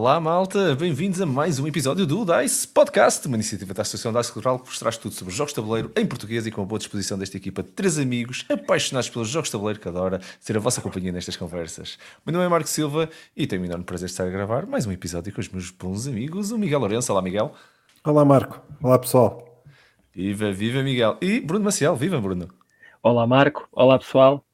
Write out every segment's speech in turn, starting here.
Olá, malta! Bem-vindos a mais um episódio do DICE Podcast, uma iniciativa da Associação DICE Cultural que vos traz tudo sobre jogos de tabuleiro em português e com a boa disposição desta equipa de três amigos apaixonados pelos jogos de tabuleiro que adora ser a vossa companhia nestas conversas. Meu nome é Marco Silva e tenho o enorme prazer de estar a gravar mais um episódio com os meus bons amigos, o Miguel Lourenço. Olá, Miguel. Olá, Marco. Olá, pessoal. Viva, viva, Miguel. E Bruno Maciel. Viva, Bruno. Olá, Marco. Olá, pessoal.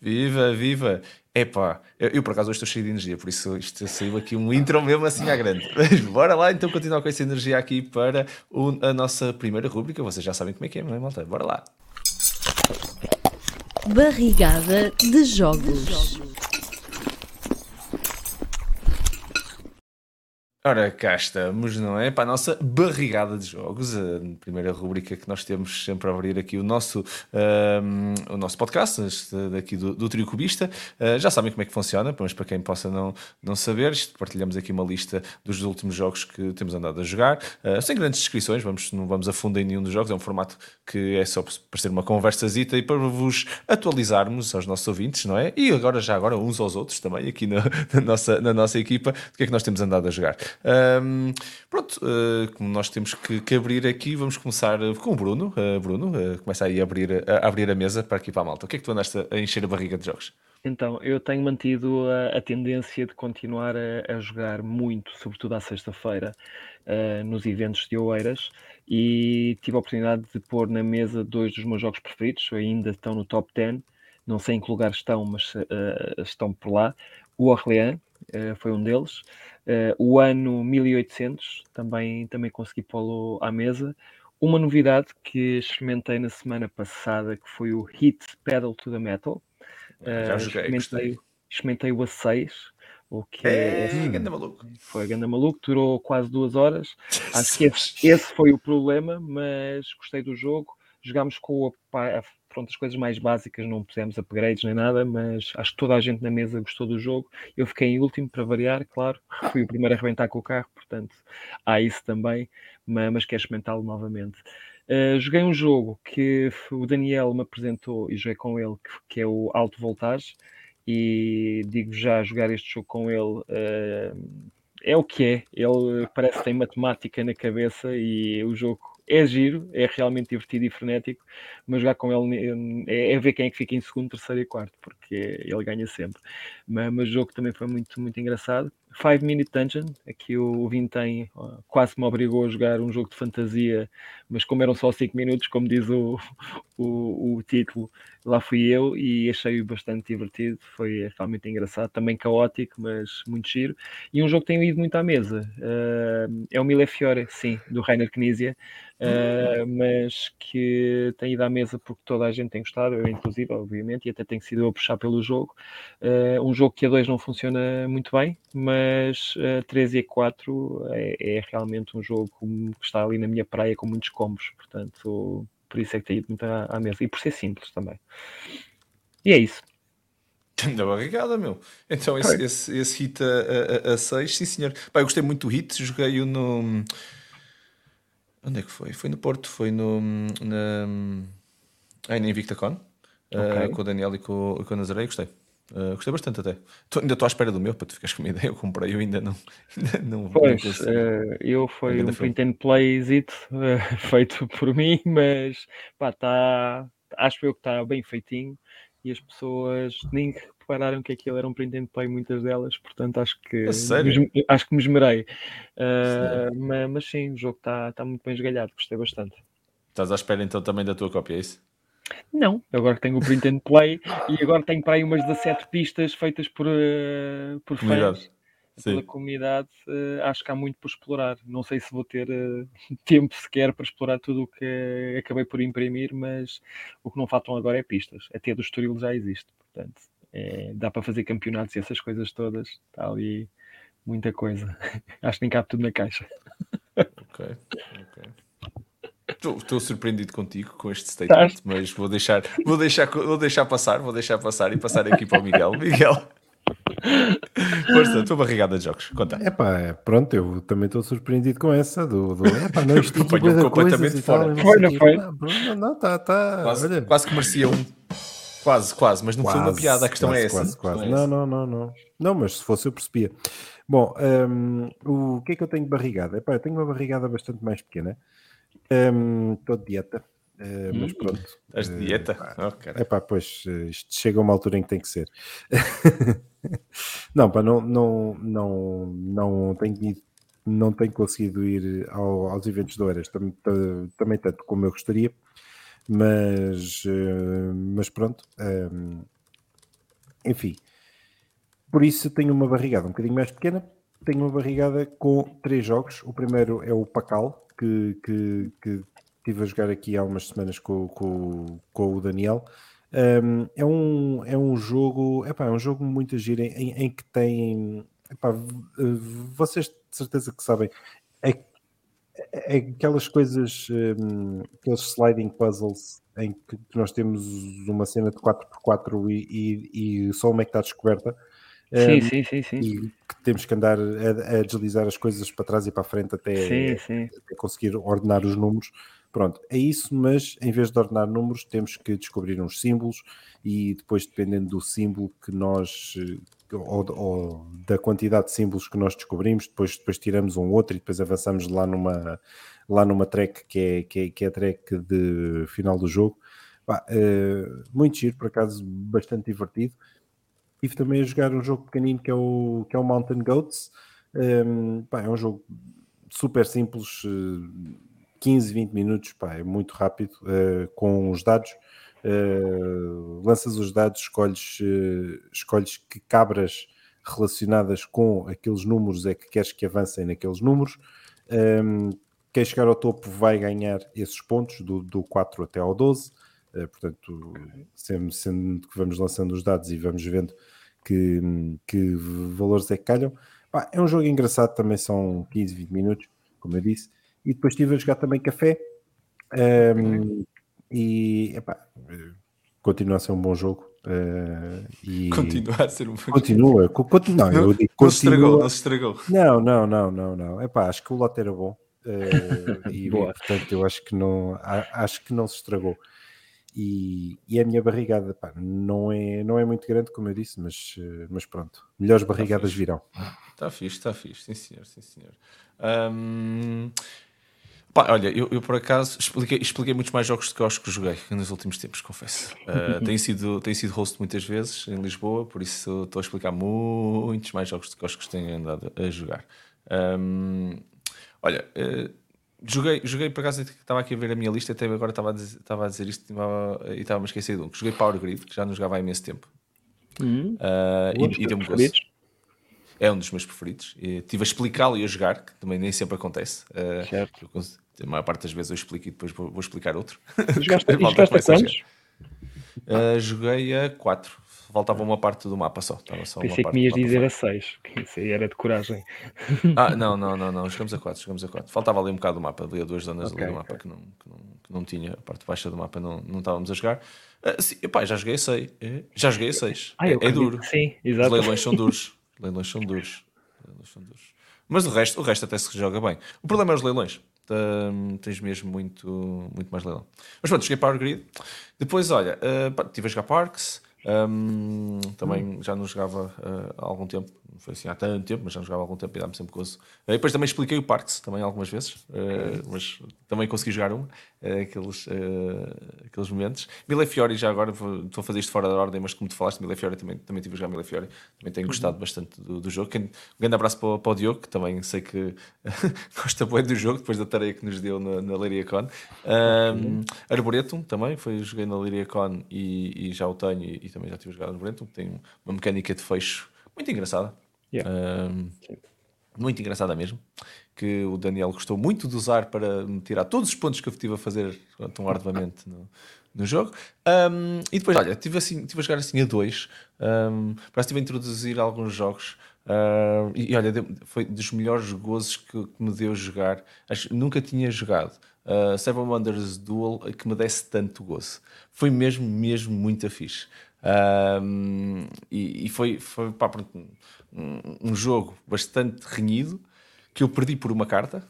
Viva, viva! Epá, eu, eu por acaso hoje estou cheio de energia, por isso isto saiu aqui um intro mesmo assim à grande. Mas bora lá então continuar com essa energia aqui para o, a nossa primeira rúbrica. Vocês já sabem como é que é, não é, malta? Bora lá! Barrigada de jogos. Ora, cá estamos, não é? Para a nossa barrigada de jogos, a primeira rubrica que nós temos sempre a abrir aqui o nosso, um, o nosso podcast, daqui do, do Trio Cubista. Uh, já sabem como é que funciona, mas para quem possa não, não saber, partilhamos aqui uma lista dos últimos jogos que temos andado a jogar, uh, sem grandes descrições, vamos, não vamos a fundo em nenhum dos jogos, é um formato que é só para ser uma conversazita e para vos atualizarmos aos nossos ouvintes, não é? E agora, já agora, uns aos outros também, aqui na, na nossa, na nossa equipa, do que é que nós temos andado a jogar. Um, pronto, uh, como nós temos que, que, abrir aqui, vamos começar com o Bruno. Uh, Bruno, uh, começa aí a abrir, a abrir a mesa para aqui para a malta. O que é que tu andaste a encher a barriga de jogos? Então, eu tenho mantido a, a tendência de continuar a, a, jogar muito, sobretudo à sexta-feira, nos eventos de Oeiras, e tive a oportunidade de pôr na mesa dois dos meus jogos preferidos, ainda estão no top 10, não sei em que lugar estão, mas estão por lá. O Orléans foi um deles. Uh, o ano 1800 também, também consegui pô-lo à mesa. Uma novidade que experimentei na semana passada, que foi o Hit Pedal to the Metal. Uh, Já joguei, experimentei, experimentei o A6, o que é, é ganda maluco. Foi ganda maluco, durou quase duas horas. Acho que esse, esse, foi o problema, mas gostei do jogo. Jogámos com a, pronto, as coisas mais básicas, não pusemos upgrades nem nada, mas acho que toda a gente na mesa gostou do jogo. Eu fiquei em último para variar, claro, fui o primeiro a arrebentar com o carro, portanto há isso também, mas, mas quero experimentá-lo novamente. Uh, joguei um jogo que o Daniel me apresentou e joguei com ele, que, que é o Alto Voltage, e digo já, jogar este jogo com ele uh, é o que é. Ele parece que tem matemática na cabeça e o jogo é giro, é realmente divertido e frenético, mas jogar com ele é, é ver quem é que fica em segundo, terceiro e quarto, porque ele ganha sempre. Mas, mas o jogo também foi muito, muito engraçado. Five Minute Dungeon, aqui o Vintém quase me obrigou a jogar um jogo de fantasia, mas como eram só 5 minutos, como diz o, o, o, título, lá fui eu e achei-o bastante divertido, foi realmente engraçado, também caótico, mas muito giro. E um jogo que tenho ido muito à mesa, uh, é o Mille Fiore, sim, do Rainer Knizia, uh, mas que tem ido à mesa porque toda a gente tem gostado, eu inclusive, obviamente, e até tenho sido a puxar pelo jogo. Uh, um jogo que a 2 não funciona muito bem, mas a 3 e a 4 é, é, realmente um jogo que está ali na minha praia com muitos combos, portanto, por isso é que tem ido muito à, à mesa e por ser simples também. E é isso. Da barrigada, meu. Então, esse, esse, esse hit a, a, a 6, sim senhor. Pá, eu gostei muito do hit, joguei-o no Onde é que foi? Foi no Porto, foi no. Na, aí na InvictaCon, eh, okay. uh, com o Daniel e com, com o Nazaré, gostei. Uh, gostei bastante até. Tô, ainda estou à espera do meu para tu ficares com uma ideia. Eu comprei, eu ainda não. Ainda não pois, não uh, eu foi um print and play uh, feito por mim, mas pá, tá, acho eu que está bem feitinho e as pessoas nem repararam que aquilo era um print and play, muitas delas, portanto acho que me, acho que me esmerei. Uh, mas, mas, sim, o jogo está tá muito bem esgalhado, gostei bastante. Estás à espera então também da tua cópia, é isso? Não, agora tenho o print and play e agora tenho para aí umas 17 pistas feitas por, uh, por fãs pela comunidade, uh, acho que há muito por explorar. Não sei se vou ter uh, tempo sequer para explorar tudo o que acabei por imprimir, mas o que não faltam agora é pistas. Até do Estoril já existe, portanto, é, dá para fazer campeonatos e essas coisas todas. Está ali muita coisa. acho que nem cabe tudo na caixa. Ok, ok. Estou surpreendido contigo com este statement, mas vou deixar, vou, deixar, vou deixar passar, vou deixar passar e passar aqui para o Miguel. Miguel, Força, tua barrigada de jogos, conta. É pá, pronto, eu também estou surpreendido com essa do. do epá, não, isto completamente fora. Foi, não foi? Não, não, tá, tá. Quase, quase que merecia um. Quase, quase, mas não foi uma Quase, piada, a questão quase, é essa. Quase, quase. Questão é Não, essa. não, não, não. Não, mas se fosse eu percebia. Bom, hum, o que é que eu tenho de barrigada? Epá, eu tenho uma barrigada bastante mais pequena. Estou de dieta, eh, mas pronto. Estás de Eh, dieta? pá, Oh. Epá, pois, eh, isto chega a uma altura em que tem que ser. não, pá, não, não, não, não tenho ido- não tenho conseguido ir ao- aos eventos de Oeiras também, ta- também tanto como eu gostaria, mas, mas pronto. hum, enfim, por isso tenho uma barrigada um bocadinho mais pequena. Tenho uma barrigada com três jogos. O primeiro é o Pacal, que, que, que estive a jogar aqui há umas semanas com, com, com o Daniel. Um, é, um, é um jogo, epá, é um jogo muito giro em, em- que tem, epá, vocês de certeza que sabem, é, é aquelas coisas, um, aqueles sliding puzzles em que nós temos uma cena de 4x4 e, e, e só uma é que está descoberta. Sim, Um, sim, sim, sim. e temos que andar a, a deslizar as coisas para trás e para a frente até, Sim, sim. até conseguir ordenar os números. Pronto, é isso, mas em vez de ordenar números, temos que descobrir uns símbolos e depois, dependendo do símbolo que nós, ou, ou da quantidade de símbolos que nós descobrimos, depois, depois tiramos um outro e depois avançamos lá numa, lá numa track que é, que é, que é a track de final do jogo. Pá, eh, muito giro, por acaso, bastante divertido. Estive também a jogar um jogo pequenino que é o, que é o Mountain Goats. Um, pá, é um jogo super simples, eh, 15, 20 minutos, pá, é muito rápido, eh, com os dados. eh, lanças os dados, escolhes, eh, escolhes que cabras relacionadas com aqueles números é que queres que avancem naqueles números. Um, quem chegar ao topo vai ganhar esses pontos, do, do 4 até ao 12. Eh, portanto, sendo, sendo que vamos lançando os dados e vamos vendo que, que valores é que calham. É um jogo engraçado, também são 15, 20 minutos, como eu disse. E depois estive a jogar também café. ehm, e epá, continua a ser um bom jogo. eh, e Continua a ser um Continua, co- continua. Não, eu digo, não se estragou, não se estragou. Não, não, não, não, não. Epá, acho que o lote era bom. eh, e, portanto eu acho que não acho que não se estragou. E, e a minha barrigada pá, não, é, não é muito grande, como eu disse, mas, eh, mas pronto. Melhores barrigadas fixe. virão. Está fixe, está fixe, sim senhor, sim senhor. Ahm, pá, olha, eu, eu por acaso expliquei, expliquei muitos mais jogos do que eu acho que joguei nos últimos tempos, confesso. Ah, tenho, sido, tenho sido host muitas vezes em Lisboa, por isso estou a explicar muitos mais jogos do que acho que tenho andado a jogar. Ahm, olha, eh, joguei, joguei por acaso, estava aqui a ver a minha lista, até agora estava a dizer, estava a dizer isto estava- e estava-me a esquecer de um. que Joguei Power Grid, que já não jogava há imenso tempo. Hum, Ah, um e, e deu-me teus gosto. preferidos? É um dos meus preferidos. E Estive a explicá-lo e a jogar, que também nem sempre acontece. Uh, Certo. a maior parte das vezes eu explico e depois vou, vou explicar outro. Jogaste, jogaste a quantos? Uh, joguei a 4. Faltava uma parte do mapa só. Estava só Pensei que me ias dizer a 6, que isso aí era de coragem. Ah, não, não, não, não. Jogamos a 4. Jogamos a 4. Faltava ali um bocado do mapa. Ali a duas zonas Ok, ali do mapa ok. que, não, que, não, que não tinha. A parte baixa do mapa não, não estávamos a jogar. Uh, sim, epá, já joguei a 6. Já joguei a 6. Ah, é, é duro. Sim, Os exato. leilões são duros. Os leilões são duros. Os leilões são duros. Mas o resto, o resto até se joga bem. O problema é os leilões. Hum, tens mesmo muito, muito mais leilão. Mas pronto, cheguei Power Grid. Depois, olha, uh, estive a jogar Parks. Hum, também já não jogava uh, há algum tempo. Não foi assim há tanto tempo, mas já não jogava há algum tempo e dá-me sempre gozo. Uh, depois também expliquei o Parks também algumas vezes. uh, mas também consegui jogar um. uh, aqueles, uh, aqueles momentos. Mille Fiori já agora, vou- estou a fazer isto fora da ordem, mas como tu falaste, Mille Fiori também, também estive a jogar Mille Fiori. Também tenho gostado bastante do, do jogo. Um grande abraço para, o- para o Diogo, que também sei que gosta bem do jogo, depois da tarefa que nos deu na, na Leiria Con. Um, Arboretum também, foi, joguei na Leiria Con e, e já o tenho e, e também já tive a jogar Arboretum, que tem uma mecânica de fecho muito engraçada. Yeah. Um, muito engraçada mesmo, que o Daniel gostou muito de usar para me tirar todos os pontos que eu estive a fazer tão arduamente no, no jogo. Um, e depois, olha, estive, assim, estive a jogar assim a dois, um, parece que estive a introduzir alguns jogos. uh, e, olha, foi dos melhores gozos que, que me deu jogar. Acho, nunca tinha jogado uh, Seven Wonders Duel que me desse tanto gozo. Foi mesmo, mesmo muito fixe. Um, e, e foi, foi pá, um, um jogo bastante renhido que eu perdi por uma carta,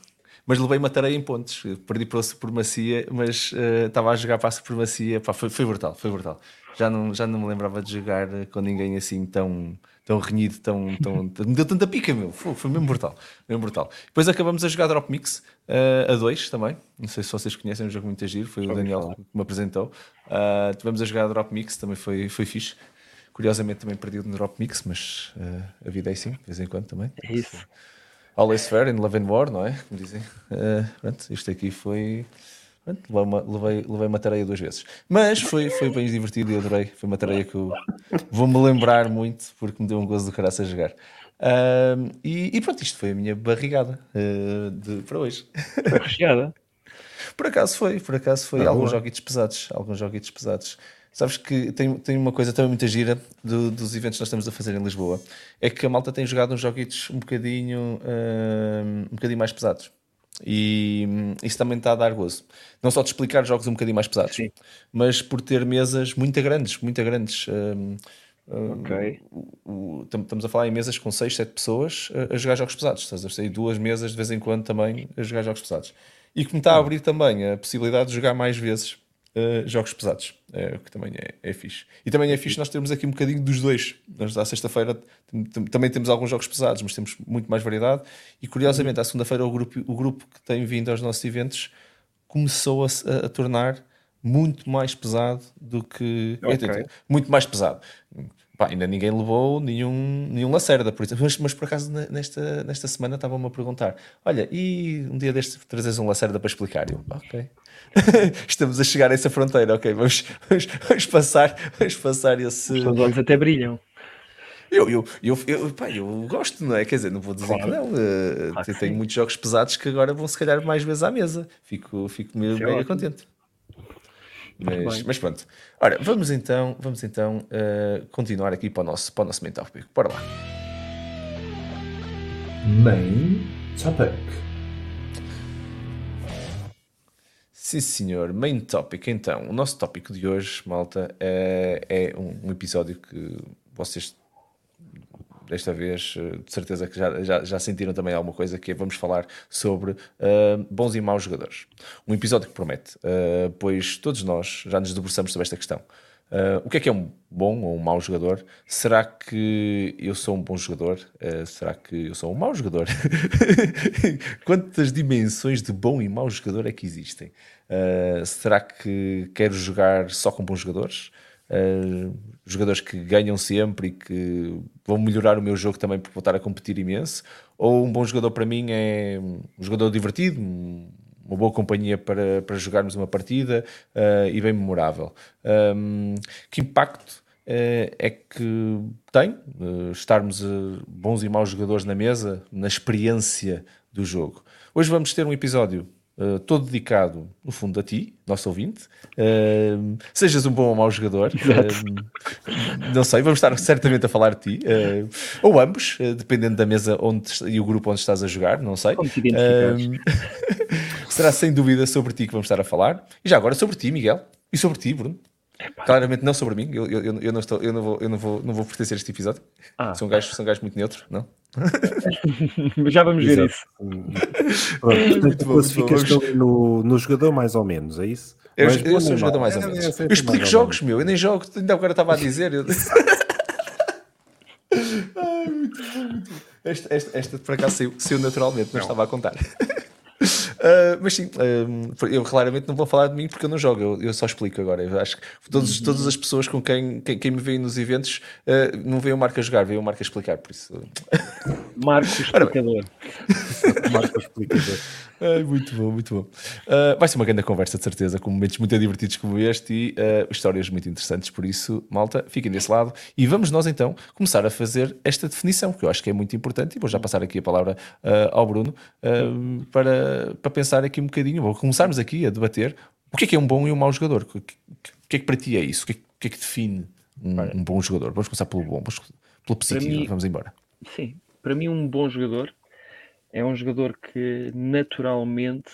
mas levei uma tarefa em pontos. Perdi pela supremacia, mas uh, estava a jogar para a supremacia. Pá, foi, foi brutal, foi brutal. Já não, já não me lembrava de jogar com ninguém assim tão, tão renhido, tão, tão, me deu tanta pica, meu. Foi, foi mesmo brutal, mesmo brutal. Depois acabamos a jogar Drop Mix uh, a dois também. Não sei se vocês conhecem, um jogo muito giro. Foi o Daniel que me apresentou. Uh, tivemos a jogar Drop Mix, também foi, foi fixe. Curiosamente também perdi no Drop Mix, mas uh, a vida é assim, de vez em quando também. É isso. Always fair in love and war, não é? Como dizem. Uh, pronto, isto aqui foi. Levei, uma, levei, levei uma tareia duas vezes. Mas foi, foi bem divertido e adorei. Foi uma tareia que eu vou-me lembrar muito porque me deu um gozo do caraço a jogar. Uh, e, e, pronto, isto foi a minha barrigada uh, de, para hoje. Recheada. por acaso foi, por acaso foi. Ah, alguns joguitos pesados. Alguns joguitos pesados. Sabes que tem, tem uma coisa também muito gira do, dos eventos que nós estamos a fazer em Lisboa, é que a malta tem jogado uns joguitos um bocadinho, uh, um bocadinho mais pesados. E hum, isso também está a dar gozo. Não só de explicar jogos um bocadinho mais pesados, Sim. mas por ter mesas muito grandes, muito grandes. Um, ok. Um, estamos a falar em mesas com 6, 7 pessoas a, a jogar jogos pesados. Estás a ver? duas mesas de vez em quando também a jogar jogos pesados. E que me está a abrir também a possibilidade de jogar mais vezes uh, jogos pesados, o que também é, é fixe. E também é fixe nós temos aqui um bocadinho dos dois. Nós, à sexta-feira, também temos alguns jogos pesados, mas temos muito mais variedade. E curiosamente, à segunda-feira, o grupo, o grupo que tem vindo aos nossos eventos começou a, a, a tornar muito mais pesado do que. Okay. Muito mais pesado. Pá, ainda ninguém levou nenhum, nenhum lacerda, por exemplo. Mas, mas por acaso nesta, nesta semana estavam-me a perguntar: olha, e um dia deste trazes um lacerda para explicar? Eu, ok. Estamos a chegar a essa fronteira, ok, vamos, vamos, vamos passar, vamos passar esse. Os olhos até brilham. Eu, eu, eu, eu, pá, eu gosto, não é? Quer dizer, não vou dizer claro. que não. Uh, claro tenho sim. muitos jogos pesados que agora vão se calhar mais vezes à mesa. Fico, fico mega, mega contente. Mas, mas, pronto. Ora, vamos então, vamos então uh, continuar aqui para o nosso, para o nosso main topic. Bora lá. Main topic. Sim, senhor. Main topic, então. O nosso tópico de hoje, malta, é, é um, um, episódio que vocês, desta vez, eh, de certeza que já, já, já sentiram também alguma coisa, que é vamos falar sobre uh, bons e maus jogadores. Um episódio que promete, uh, pois todos nós já nos debruçamos sobre esta questão. Uh, o que é que é um bom ou um mau jogador? Será que eu sou um bom jogador? Uh, será que eu sou um mau jogador? Quantas dimensões de bom e mau jogador é que existem? Uh, será que quero jogar só com bons jogadores? Jogadores que ganham sempre e que vão melhorar o meu jogo também por voltar a competir imenso? Ou um bom jogador para mim é um jogador divertido, um uma boa companhia para, para jogarmos uma partida uh, e bem memorável. Um, que impacto uh, é que tem estarmos bons e maus jogadores na mesa, na experiência do jogo? Hoje vamos ter um episódio Uh, todo dedicado, no fundo, a ti, nosso ouvinte. Uh, sejas um bom ou mau jogador, uh, não sei, vamos estar certamente a falar de ti, ou ambos, dependendo da mesa onde, e o grupo onde estás a jogar, não sei. será sem dúvida sobre ti que vamos estar a falar. E já agora sobre ti, Miguel, e sobre ti, Bruno. Claramente não sobre mim, eu, eu, eu, não, estou, eu, não, vou, eu não, vou, não vou pertencer a este episódio. Ah. Sou, um gajo, sou um gajo muito neutro, não? Já vamos ver Exato. isso. Pronto, classificas no, no jogador mais ou menos, é isso? Eu, eu, eu sou um jogador mais ou menos. Eu, eu explico jogos, meu, eu nem jogo, ainda agora estava a dizer. Eu... Ai, muito bom, muito bom. Esta, esta, esta por acaso saiu, saiu naturalmente, não, não estava a contar. Uh, mas sim, uh, eu claramente não vou falar de mim porque eu não jogo, eu, eu só explico agora. Eu acho que todos, todas as pessoas com quem, quem, quem me vê nos eventos uh, não veem o Marco a jogar, veem o Marco a explicar, por isso. Marco explicador. Marco explicador. Ai, muito bom, muito bom. Uh, vai ser uma grande conversa, de certeza, com momentos muito divertidos como este e uh, histórias muito interessantes. Por isso, malta, fiquem desse lado e vamos nós então começar a fazer esta definição, que eu acho que é muito importante. E vou já passar aqui a palavra uh, ao Bruno para, para pensar aqui um bocadinho. Vou começarmos aqui a debater o que é que é um bom e um mau jogador. O que, que é que para ti é isso? O que é, o que, é que define um, um, bom jogador? Vamos começar pelo bom, vamos, pelo positivo. Mim, vamos embora. Sim, para mim, um bom jogador é um jogador que naturalmente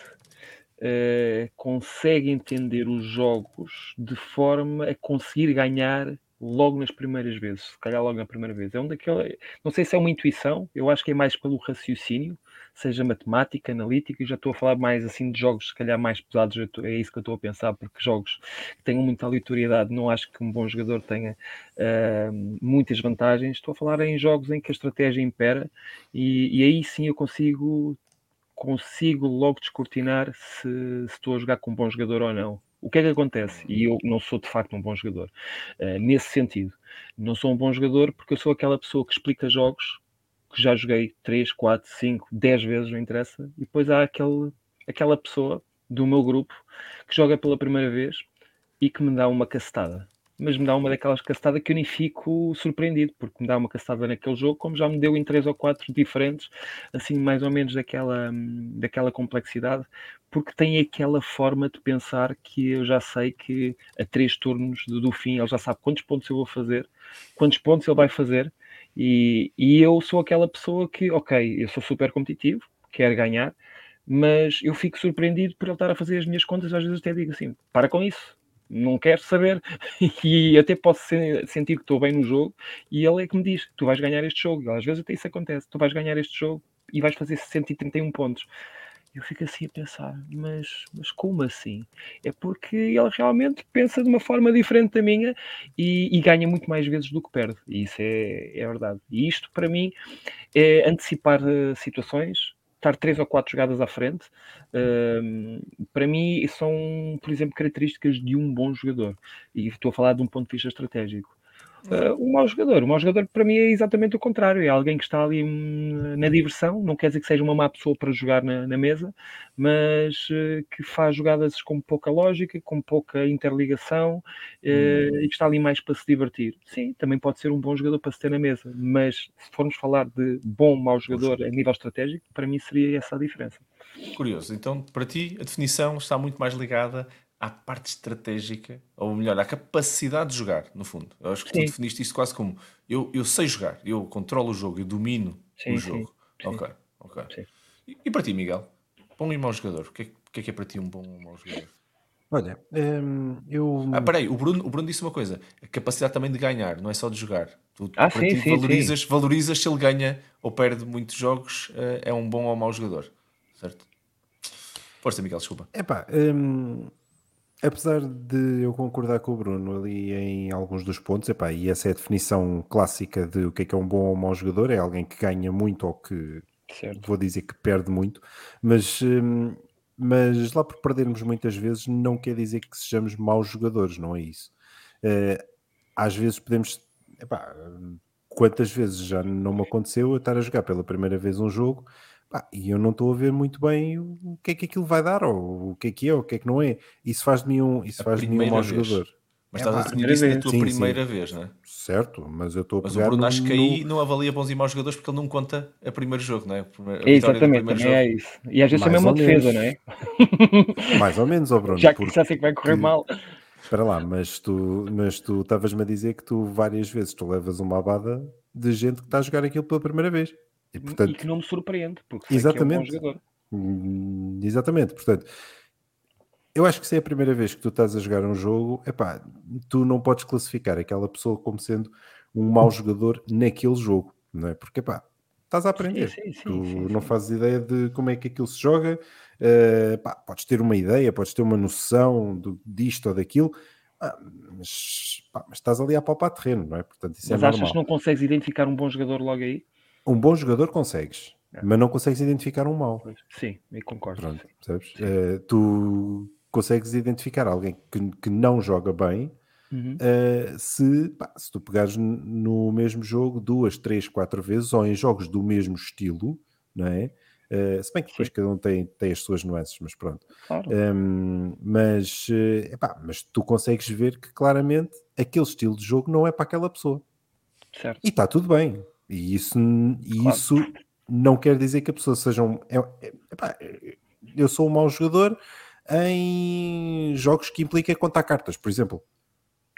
uh, consegue entender os jogos de forma a conseguir ganhar logo nas primeiras vezes, se calhar logo na primeira vez. É um daquele, não sei se é uma intuição, eu acho que é mais pelo raciocínio, seja matemática, analítica, e já estou a falar mais assim de jogos, se calhar mais pesados, é isso que eu estou a pensar, porque jogos que tenham muita aleatoriedade, não acho que um bom jogador tenha uh, muitas vantagens. Estou a falar em jogos em que a estratégia impera, e, e aí sim eu consigo consigo logo descortinar se, se estou a jogar com um bom jogador ou não. O que é que acontece? E eu não sou de facto um bom jogador. Uh, nesse sentido, não sou um bom jogador porque eu sou aquela pessoa que explica jogos que já joguei 3, 4, 5, 10 vezes, não interessa, e depois há aquele, aquela pessoa do meu grupo que joga pela primeira vez e que me dá uma cacetada. Mas me dá uma daquelas castadas que eu nem fico surpreendido, porque me dá uma castada naquele jogo, como já me deu em três ou quatro diferentes, assim, mais ou menos daquela, daquela complexidade, porque tem aquela forma de pensar que eu já sei que a três turnos do, do fim ele já sabe quantos pontos eu vou fazer, quantos pontos ele vai fazer, e, e eu sou aquela pessoa que, ok, eu sou super competitivo, quero ganhar, mas eu fico surpreendido por ele estar a fazer as minhas contas, às vezes até digo assim, para com isso, não quero saber e até posso sentir que estou bem no jogo e ele é que me diz, tu vais ganhar este jogo, às vezes até isso acontece, tu vais ganhar este jogo e vais fazer 131 pontos. Eu fico assim a pensar, mas, mas como assim? É porque ele realmente pensa de uma forma diferente da minha e, e ganha muito mais vezes do que perde. E isso é, é verdade. E isto, para mim, é antecipar uh, situações, estar três ou quatro jogadas à frente, uh, para mim são, por exemplo, características de um bom jogador. E estou a falar de um ponto de vista estratégico. Uh, um mau jogador. Um mau jogador para mim é exatamente o contrário. É alguém que está ali hum, na diversão, não quer dizer que seja uma má pessoa para jogar na, na mesa, mas uh, que faz jogadas com pouca lógica, com pouca interligação uh, hum. e que está ali mais para se divertir. Sim, também pode ser um bom jogador para se ter na mesa, mas se formos falar de bom, mau jogador a nível estratégico, para mim seria essa a diferença. Curioso. Então, para ti, a definição está muito mais ligada à parte estratégica, ou melhor, à capacidade de jogar, no fundo. Eu acho que sim. tu definiste isto quase como eu, eu sei jogar, eu controlo o jogo, eu domino sim, o jogo. Sim, ok, ok. E, e, para ti, Miguel? Bom e mau jogador? O que, é, que é, que é para ti um bom ou um mau jogador? Olha, hum, eu. Ah, peraí, o Bruno, o Bruno disse uma coisa: a capacidade também de ganhar, não é só de jogar. Tu, ah, sim, ti, sim, valorizas, sim. valorizas se ele ganha ou perde muitos jogos, eh, é um bom ou mau jogador, certo? Força, Miguel, desculpa. Epá, hum, Apesar de eu concordar com o Bruno ali em alguns dos pontos, epá, e essa é a definição clássica de o que é que é um bom ou mau jogador, é alguém que ganha muito ou que certo. vou dizer que perde muito, mas, hum, mas lá por perdermos muitas vezes não quer dizer que sejamos maus jogadores, não é isso. Eh, às vezes podemos, epá, quantas vezes já não me aconteceu eu estar a jogar pela primeira vez um jogo ah, e eu não estou a ver muito bem o que é que aquilo vai dar, ou o que é que é, ou o que é que não é. Isso faz de mim um, isso faz de mim um mau jogador. Mas é, estás a definir isso na tua sim, primeira sim. vez, não é? Certo, mas eu estou a Mas o Bruno acho que aí não avalia bons e maus jogadores porque ele não conta a primeiro jogo, não é? A Exatamente, também jogo. é isso. E às vezes também é uma defesa, não é? Mais ou menos, ó Bruno. Já que já sei que vai correr mal. Espera lá, mas tu mas tu estavas-me a dizer que tu várias vezes tu levas uma abada de gente que está a jogar aquilo pela primeira vez. E, portanto, e que não me surpreende, porque exatamente, é um hum, Exatamente, portanto, eu acho que se é a primeira vez que tu estás a jogar um jogo, epá, tu não podes classificar aquela pessoa como sendo um mau jogador naquele jogo, não é? Porque epá, estás a aprender, sim, sim, sim, tu não fazes ideia de como é que aquilo se joga, uh, pá, podes ter uma ideia, podes ter uma noção do, disto ou daquilo, ah, mas, pá, mas, estás ali a palpar terreno, não é? Portanto, isso é mas é achas normal. que não consegues identificar um bom jogador logo aí? Um bom jogador consegues, é. mas não consegues identificar um mau. Sim, eu concordo. Pronto, sabes? Uh, tu consegues identificar alguém que, que não joga bem uhum. uh, se, pá, se tu pegares no mesmo jogo duas, três, quatro vezes ou em jogos do mesmo estilo, não é? Uh, se bem que depois Sim. cada um tem, tem as suas nuances, mas pronto. Claro. Um, ehm, mas, uh, epá, mas tu consegues ver que claramente aquele estilo de jogo não é para aquela pessoa. Certo. E está tudo bem. E isso, claro. isso não quer dizer que a pessoa seja um. É, é, epá, eu sou um mau jogador em jogos que impliquem contar cartas, por exemplo.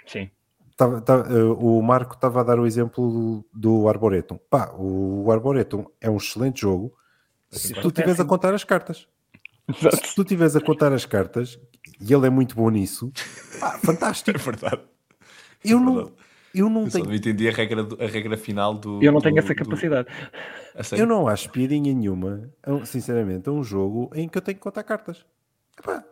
Sim. Tava, tava, uh, o Marco estava a dar o exemplo do Arboretum. Pá, o Arboretum é um excelente jogo se tu estiveres a contar as cartas. Se tu estiveres a contar as cartas, e ele é muito bom nisso, pá, fantástico. É verdade. Eu é não Eu não Eu tenho. não entendi a regra, do- a regra final do. Eu não tenho do- essa do- capacidade. a sério? Eu não acho piadinha nenhuma, um- sinceramente, a um jogo em que eu tenho que contar cartas. Epá,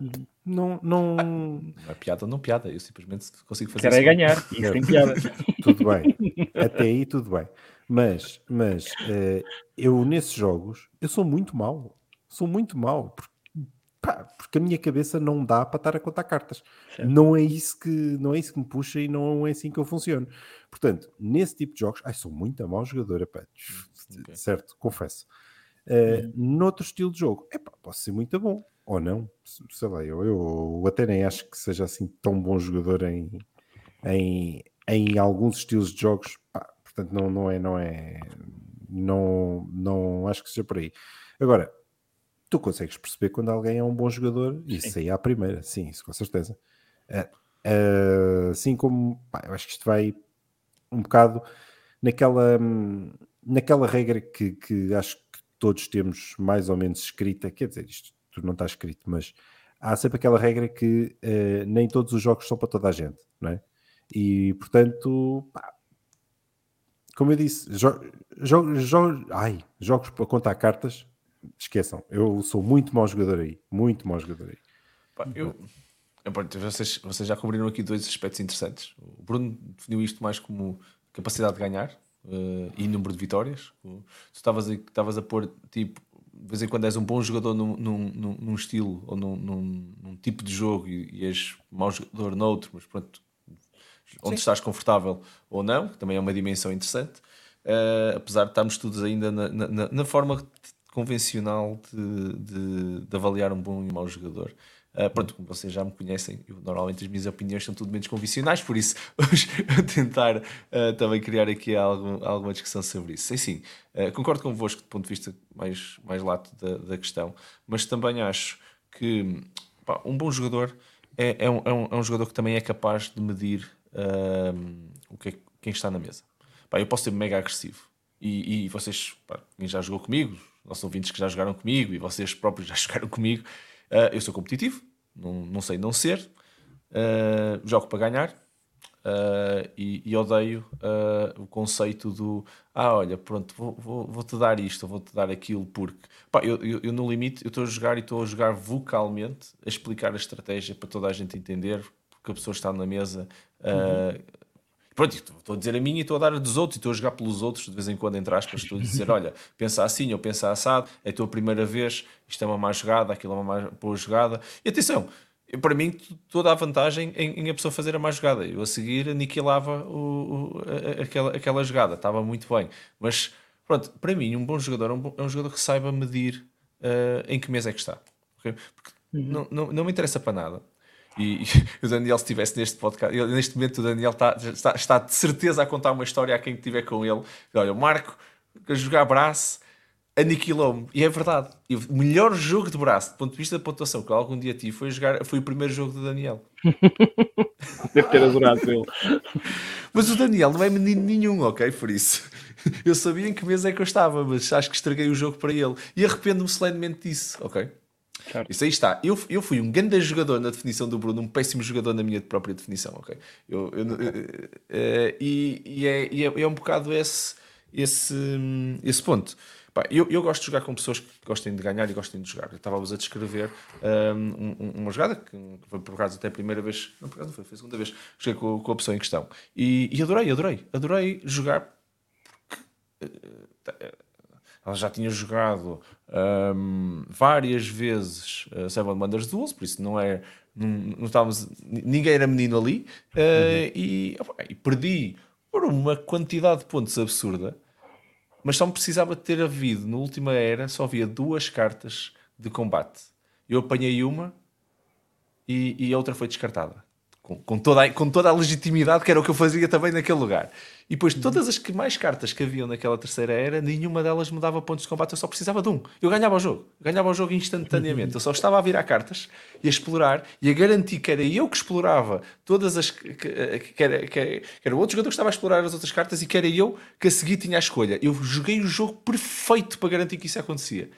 não, não, Não é piada, não piada. Eu simplesmente consigo fazer Quero é isso. ganhar. Isso tem piada. tudo bem. Até aí tudo bem. Mas, mas eh, eu nesses jogos eu sou muito mau. Sou muito mau. Porque, pá, porque a minha cabeça não dá para estar a contar cartas. Certo. Não é isso que não é isso que me puxa e não é assim que eu funciono. Portanto, nesse tipo de jogos, ai, sou muito a mau jogador, epá, ok. certo, confesso. Eh, Noutro estilo de jogo, epá, posso ser muito bom ou não, sei lá, eu, eu até nem acho que seja assim tão bom jogador em, em, em alguns estilos de jogos, pá, portanto não, não é, não é, não, não acho que seja por aí. Agora, tu consegues perceber quando alguém é um bom jogador, e isso aí à primeira, sim, isso com certeza. Ah, assim como, pá, eu acho que isto vai um bocado naquela, naquela regra que, que acho que todos temos mais ou menos escrita, quer dizer, isto tu não está escrito, mas há sempre aquela regra que eh, nem todos os jogos são para toda a gente, não é? E portanto, pá, como eu disse, jo jo jo ai, jogos para contar cartas, esqueçam, eu sou muito mau jogador aí, muito mau jogador aí. Pá, eu, eu, pronto, vocês, vocês já cobriram aqui dois aspectos interessantes. O Bruno definiu isto mais como capacidade de ganhar eh, e número de vitórias. Tu estavas a, estavas a pôr tipo. De vez em quando és um bom jogador num, num, num, num estilo ou num, num, num tipo de jogo e, e és mau jogador noutro, mas pronto, onde estás confortável ou não, que também é uma dimensão interessante. Eh, apesar de estarmos todos ainda na, na- na- na forma convencional de, de- de avaliar um bom e um mau jogador. Eh, pronto, como vocês já me conhecem, eu, normalmente as minhas opiniões são tudo menos convencionais, por isso hoje tentar eh, também criar aqui algum- alguma discussão sobre isso. Sim, eh, concordo convosco do ponto de vista mais, mais lato da, da questão, mas também acho que pá, um bom jogador é, é um, é um- é um jogador que também é capaz de medir ahm, o que é- quem está na mesa. Pá, eu posso ser mega agressivo e, e vocês, pá, quem já jogou comigo, nossos ouvintes que já jogaram comigo e vocês próprios já jogaram comigo, ah, eu sou competitivo, não, não sei não ser, ah, jogo para ganhar ah, e, e odeio o conceito do ah, olha, pronto, vou- vou- vou-te dar isto, ou vou-te dar aquilo, porque pá, eu, eu, eu no limite eu estou a jogar e estou a jogar vocalmente, a explicar a estratégia para toda a gente entender, porque a pessoa está na mesa. ah, Pronto, estou a dizer a minha e estou a dar a dos outros e estou a jogar pelos outros de vez em quando, entre aspas, estou a dizer, olha, pensa assim ou pensa assado, é a tua primeira vez, isto é uma má jogada, aquilo é uma má, boa jogada. E atenção, para mim, toda a vantagem em, em a pessoa fazer a má jogada. Eu a seguir aniquilava o, o- a- aquela, aquela jogada, estava muito bem. Mas, pronto, para mim, um bom jogador é um, bom- é um jogador que saiba medir ah, em que mesa é que está. ok? Porque não, não, não me interessa para nada. E, e o Daniel, se estivesse neste podcast, ele- neste momento o Daniel está, está, está de certeza a contar uma história a quem estiver com ele. Olha, o Marco, a jogar braço, aniquilou-me. E é verdade. E o melhor jogo de braço, do ponto de vista da pontuação que eu algum dia tive, foi, jogar, foi o primeiro jogo do Daniel. Deve ter adorado ele. Mas o Daniel não é menino nenhum, ok? Por isso. Eu sabia em que mesa é que eu estava, mas acho que estraguei o jogo para ele. E arrependo-me solenemente disso, ok? Certo. Isso aí está. Eu, eu fui um grande jogador na definição do Bruno, um péssimo jogador na minha própria definição, ok? Eu, eu- eh, eh, e, e é, e é, é um bocado esse, esse, hum, esse ponto. Pá, eu, eu gosto de jogar com pessoas que gostem de ganhar e gostem de jogar. Estava-vos a descrever hum, um- uma jogada que foi por acaso até a primeira vez, não por acaso não foi, foi a segunda vez, joguei com, com a pessoa em questão. E, e adorei, adorei, adorei jogar ela já tinha jogado hum, várias vezes uh, Seven Wonders Duels, por isso não é. Não, não estávamos, ni- ninguém era menino ali uh, e, opa, e perdi por uma quantidade de pontos absurda, mas só me precisava ter havido na última era, só havia duas cartas de combate. Eu apanhei uma e, e a outra foi descartada. Com, com toda a, com toda a legitimidade, que era o que eu fazia também naquele lugar. E depois, todas as que mais cartas que haviam naquela terceira era, nenhuma delas me dava pontos de combate, eu só precisava de um. Eu ganhava o jogo. Ganhava o jogo instantaneamente. Eu só estava a virar cartas e a explorar e a garantir que era eu que explorava todas as. que, que, era, que era o outro jogador que estava a explorar as outras cartas e que era eu que a seguir tinha a escolha. Eu joguei o jogo perfeito para garantir que isso acontecia.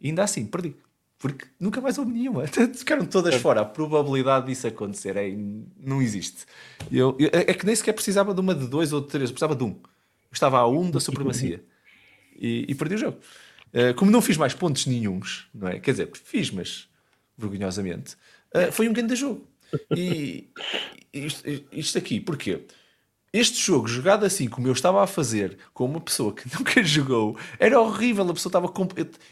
E ainda assim, perdi. Porque nunca mais houve nenhuma. Ficaram todas fora. A probabilidade disso acontecer é, não existe. Eu, eu, é que nem sequer precisava de uma de dois ou de três, eu precisava de um. Eu estava a um da supremacia e, e perdi o jogo. Uh, como não fiz mais pontos nenhums, não é? Quer dizer, fiz, mas vergonhosamente, uh, foi um grande jogo. E isto, isto aqui, porquê? Este jogo, jogado assim como eu estava a fazer, com uma pessoa que nunca jogou, era horrível. A pessoa estava.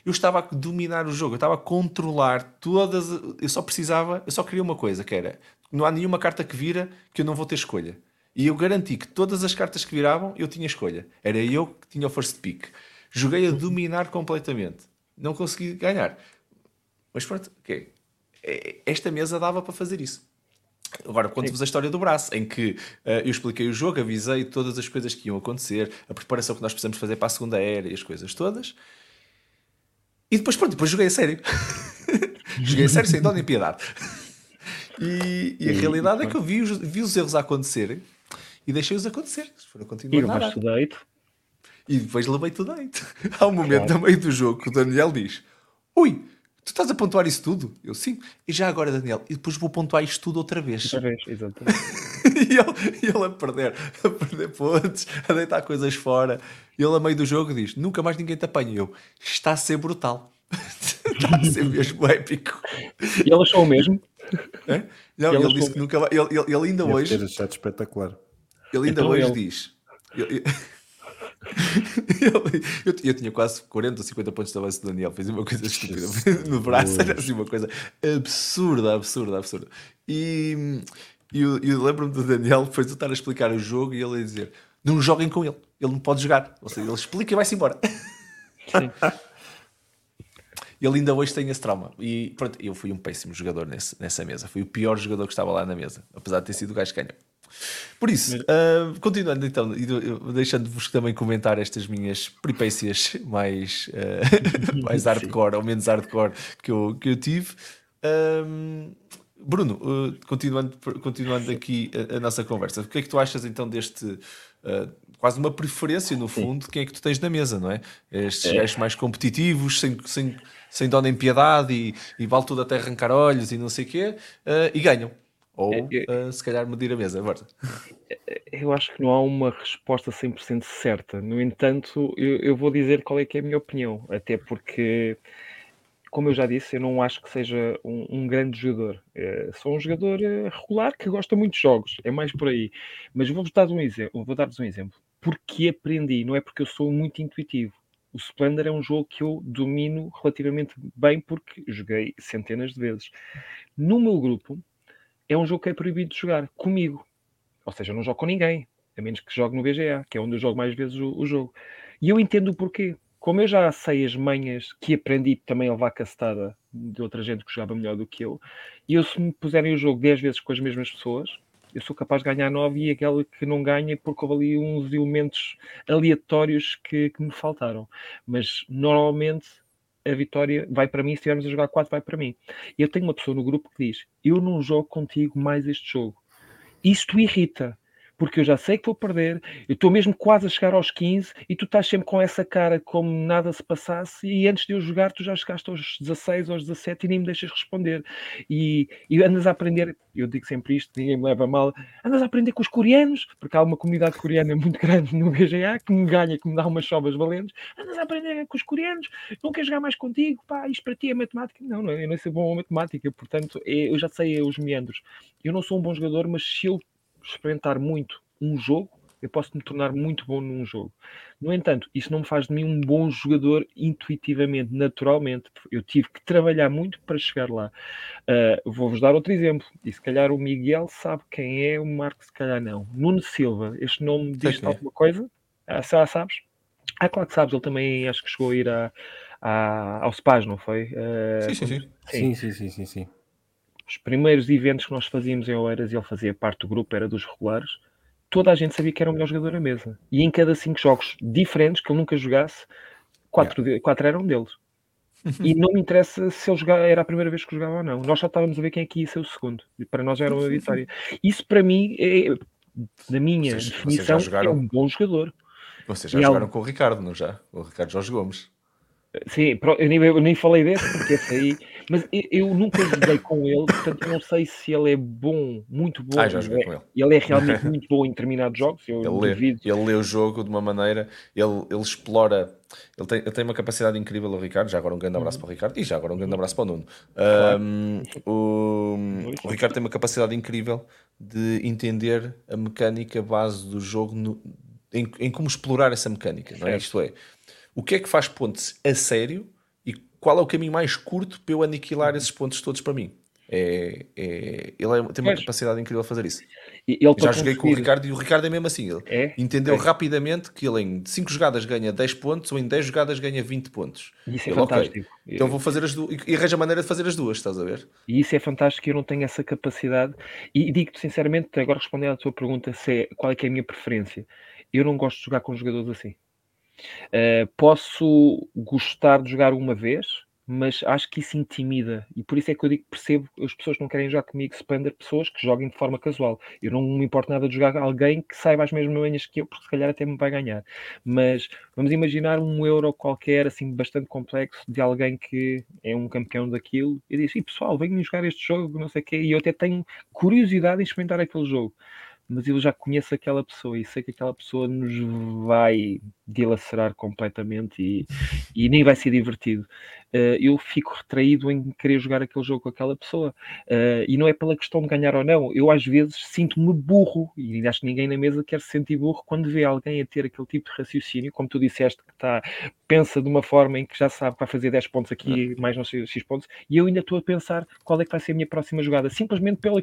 Eu estava a dominar o jogo, eu estava a controlar todas. Eu só precisava, eu só queria uma coisa: que era não há nenhuma carta que vira que eu não vou ter escolha. E eu garanti que todas as cartas que viravam eu tinha escolha. Era eu que tinha o first pick. Joguei a dominar completamente. Não consegui ganhar. Mas pronto, okay. esta mesa dava para fazer isso. Agora conto-vos a história do braço, em que uh, eu expliquei o jogo, avisei todas as coisas que iam acontecer, a preparação que nós precisamos fazer para a segunda era e as coisas todas. E depois, pronto, depois joguei a sério. joguei a sério sem dó nem piedade. E, e a realidade é que eu vi os, vi os erros a acontecerem e deixei-os acontecer. Foram continuar e deito. E depois levei tudo deito. Há um momento no meio do jogo que o Daniel diz: Ui, Tu estás a pontuar isso tudo? Eu sim. E já agora, Daniel, e depois vou pontuar isto tudo outra vez. Outra vez, exatamente. e, ele, e ele a perder, a perder pontos, a deitar coisas fora. E ele, a meio do jogo, diz: Nunca mais ninguém te apanha. Eu, está a ser brutal. está a ser mesmo épico. E ele achou o mesmo? É? Não, ele, ele disse que nunca vai. Ele, ele, ele ainda Deve hoje. Ter espetacular. Ele ainda então hoje ele... diz. Eu, eu, eu, eu, tinha quase 40 ou 50 pontos de avanço do Daniel, fez uma coisa estúpida no braço, era assim uma coisa absurda, absurda, absurda. E, e eu, eu lembro-me do Daniel depois de estar a explicar o jogo e ele a dizer: Não joguem com ele, ele não pode jogar. Ou seja, ele explica e vai-se embora. Sim. ele ainda hoje tem esse trauma. E pronto, eu fui um péssimo jogador nesse, nessa mesa. Fui o pior jogador que estava lá na mesa, apesar de ter sido o gajo que ganhou. Por isso, uh, continuando então, deixando-vos também comentar estas minhas peripécias mais, uh, mais hardcore ou menos hardcore que eu, que eu tive. Um, Bruno, uh, continuando, continuando aqui a, a, nossa conversa, o que é que tu achas então deste quase uma preferência no fundo de quem é que tu tens na mesa, não é? Estes é. gajos mais competitivos, sem, sem, sem dó nem piedade e, e vale tudo até arrancar olhos e não sei o quê, e ganham. Ou uh, se calhar medir a mesa. Eu acho que não há uma resposta 100% certa. No entanto, eu, eu, vou dizer qual é que é a minha opinião. Até porque, como eu já disse, eu não acho que seja um, um grande jogador. É, sou um jogador eh, regular que gosta muito de jogos. É mais por aí. Mas vou-vos dar um exemplo. Vou dar-vos um exemplo. Porque aprendi, não é porque eu sou muito intuitivo. O Splendor é um jogo que eu domino relativamente bem porque joguei centenas de vezes. No meu grupo, é um jogo que é proibido de jogar comigo. Ou seja, eu não jogo com ninguém, a menos que jogue no VGA, que é onde eu jogo mais vezes o, o jogo. E eu entendo o porquê. Como eu já sei as manhas que aprendi também a levar castada de outra gente que jogava melhor do que eu, e eu se me puserem o jogo 10 vezes com as mesmas pessoas, eu sou capaz de ganhar 9 e aquela que não ganha porque houve ali uns elementos aleatórios que, que me faltaram. Mas normalmente a vitória vai para mim, se estivermos a jogar 4, vai para mim. Eu tenho uma pessoa no grupo que diz: Eu não jogo contigo mais este jogo. Isto irrita porque eu já sei que vou perder, eu estou mesmo quase a chegar aos 15 e tu estás sempre com essa cara como nada se passasse e antes de eu jogar tu já chegaste aos 16 ou aos 17 e nem me deixas responder. E, e andas a aprender, eu digo sempre isto, ninguém me leva mal, andas a aprender com os coreanos, porque há uma comunidade coreana muito grande no BGA que me ganha, que me dá umas chovas valentes, andas a aprender com os coreanos, não quero jogar mais contigo, pá, isto para ti é matemática. Não, não, eu não sou bom a matemática, portanto é, eu já sei os meandros. Eu não sou um bom jogador, mas se eu experimentar muito um jogo, eu posso me tornar muito bom num jogo. No entanto, isso não me faz de mim um bom jogador intuitivamente, naturalmente. Eu tive que trabalhar muito para chegar lá. Uh, Vou-vos dar outro exemplo. E se calhar o Miguel sabe quem é, o Marco se calhar não. Nuno Silva, este nome diz alguma coisa? Ah, sabes? Ah, claro que sabes, ele também acho que chegou a ir a, a, ao SPAS, não foi? Uh, sim, sim, sim. Sim, sim, sim, sim, sim os primeiros eventos que nós fazíamos em Oeiras, e ele fazia parte do grupo, era dos regulares, toda a gente sabia que era o melhor jogador da mesa. E em cada cinco jogos diferentes que ele nunca jogasse, quatro, yeah. quatro eram deles. e não me interessa se ele jogava, era a primeira vez que jogava ou não. Nós só estávamos a ver quem é que ia ser o segundo. E para nós era uma vitória. Isso para mim, é, na minha vocês, definição, vocês jogaram... é um bom jogador. Vocês já e jogaram com o Ricardo, não já? O Ricardo Jorge Gomes. Sim, eu nem, eu nem falei desse, porque esse aí. Mas eu, nunca joguei com ele, portanto eu não sei se ele é bom, muito bom. Ah, já joguei com ele. Ele é realmente muito bom em determinados jogos. Eu ele, lê, ele lê o jogo de uma maneira, ele, ele explora. Ele tem, ele tem uma capacidade incrível, o Ricardo. Já agora um grande abraço uhum. para o Ricardo e já agora um grande abraço para o Nuno. Claro. Um, o, o Ricardo tem uma capacidade incrível de entender a mecânica base do jogo no, em, em, como explorar essa mecânica. Não é? Isto é, o que é que faz pontos a sério e qual é o caminho mais curto para eu aniquilar esses pontos todos para mim. É, é, ele é, tem uma capacidade incrível de fazer isso. Ele já joguei com o Ricardo e o Ricardo é mesmo assim. Ele é? entendeu é. rapidamente que ele em 5 jogadas ganha 10 pontos ou em 10 jogadas ganha 20 pontos. Isso é ele, fantástico. Okay, então vou fazer as duas e arranja a maneira de fazer as duas, estás a ver? E isso é fantástico, eu não tenho essa capacidade. E digo-te sinceramente, agora respondendo à tua pergunta, se é, qual é que é a minha preferência. Eu não gosto de jogar com jogadores assim. Uh, posso gostar de jogar uma vez, mas acho que isso intimida e por isso é que eu digo que percebo as pessoas que não querem jogar comigo Spander, pessoas que joguem de forma casual. Eu não me importo nada de jogar alguém que saiba as mesmas manhas que eu, porque se calhar até me vai ganhar. Mas vamos imaginar um euro qualquer, assim, bastante complexo, de alguém que é um campeão daquilo e diz: e pessoal, venham jogar este jogo, não sei o quê, e eu até tenho curiosidade em experimentar aquele jogo mas eu já conheço aquela pessoa e sei que aquela pessoa nos vai dilacerar completamente e, e nem vai ser divertido. Uh, eu fico retraído em querer jogar aquele jogo com aquela pessoa. Uh, e não é pela questão de ganhar ou não. Eu às vezes sinto-me burro, e acho que ninguém na mesa quer se sentir burro quando vê alguém a ter aquele tipo de raciocínio, como tu disseste, que está, pensa de uma forma em que já sabe que vai fazer 10 pontos aqui, mais não sei X pontos, e eu ainda estou a pensar qual é que vai ser a minha próxima jogada, simplesmente pela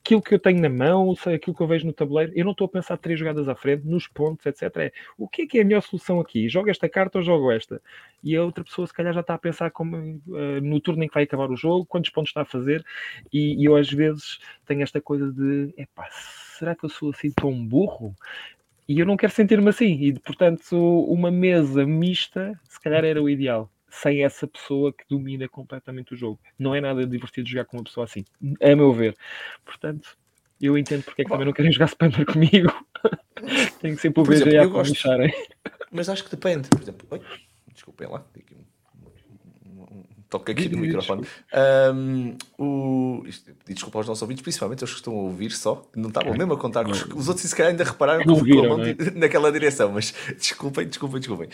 aquilo que eu tenho na mão, aquilo que eu vejo no tabuleiro, eu não estou a pensar três jogadas à frente, nos pontos, etc. É, o que é que é a melhor solução aqui? Jogo esta carta ou jogo esta? E a outra pessoa, se calhar, já está a pensar como, uh, no turno em que vai acabar o jogo, quantos pontos está a fazer, e, e eu às vezes tenho esta coisa de, epá, será que eu sou assim tão burro? E eu não quero sentir-me assim, e portanto, uma mesa mista, se calhar era o ideal sem essa pessoa que domina completamente o jogo. Não é nada divertido jogar com uma pessoa assim, a meu ver. Portanto, eu entendo porque é que Bom, também não querem jogar Spammer comigo. Tenho que sempre o VGA para gosto, Mas acho que depende. Por exemplo, oi, desculpem lá, aqui toque aqui no microfone. Um, o, isto, desculpa aos nossos ouvintes, principalmente os que estão a ouvir só, não estavam mesmo a contar, os, os outros se calhar ainda repararam que eu fui é? naquela direção, mas desculpem, desculpem, desculpem.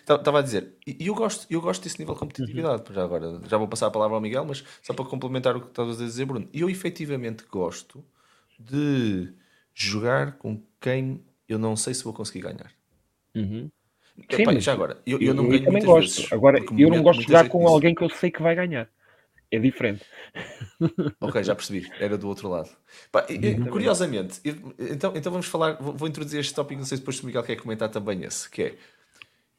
Estava um, a dizer, e eu gosto, eu gosto desse nível de competitividade, uhum. já agora já vou passar a palavra ao Miguel, mas só para complementar o que estavas a dizer, Bruno, eu efetivamente gosto de jogar com quem eu não sei se vou conseguir ganhar. Uhum. Sim, Epá, já agora, eu, eu não ganho também gosto. Vezes, agora, eu não gosto de jogar com alguém que eu sei que vai ganhar. É diferente. Ok, já percebi. Era do outro lado. Pá, e, curiosamente, então, então vamos falar. Vou, vou, introduzir este tópico. Não sei se depois o Miguel quer comentar também esse. Que é.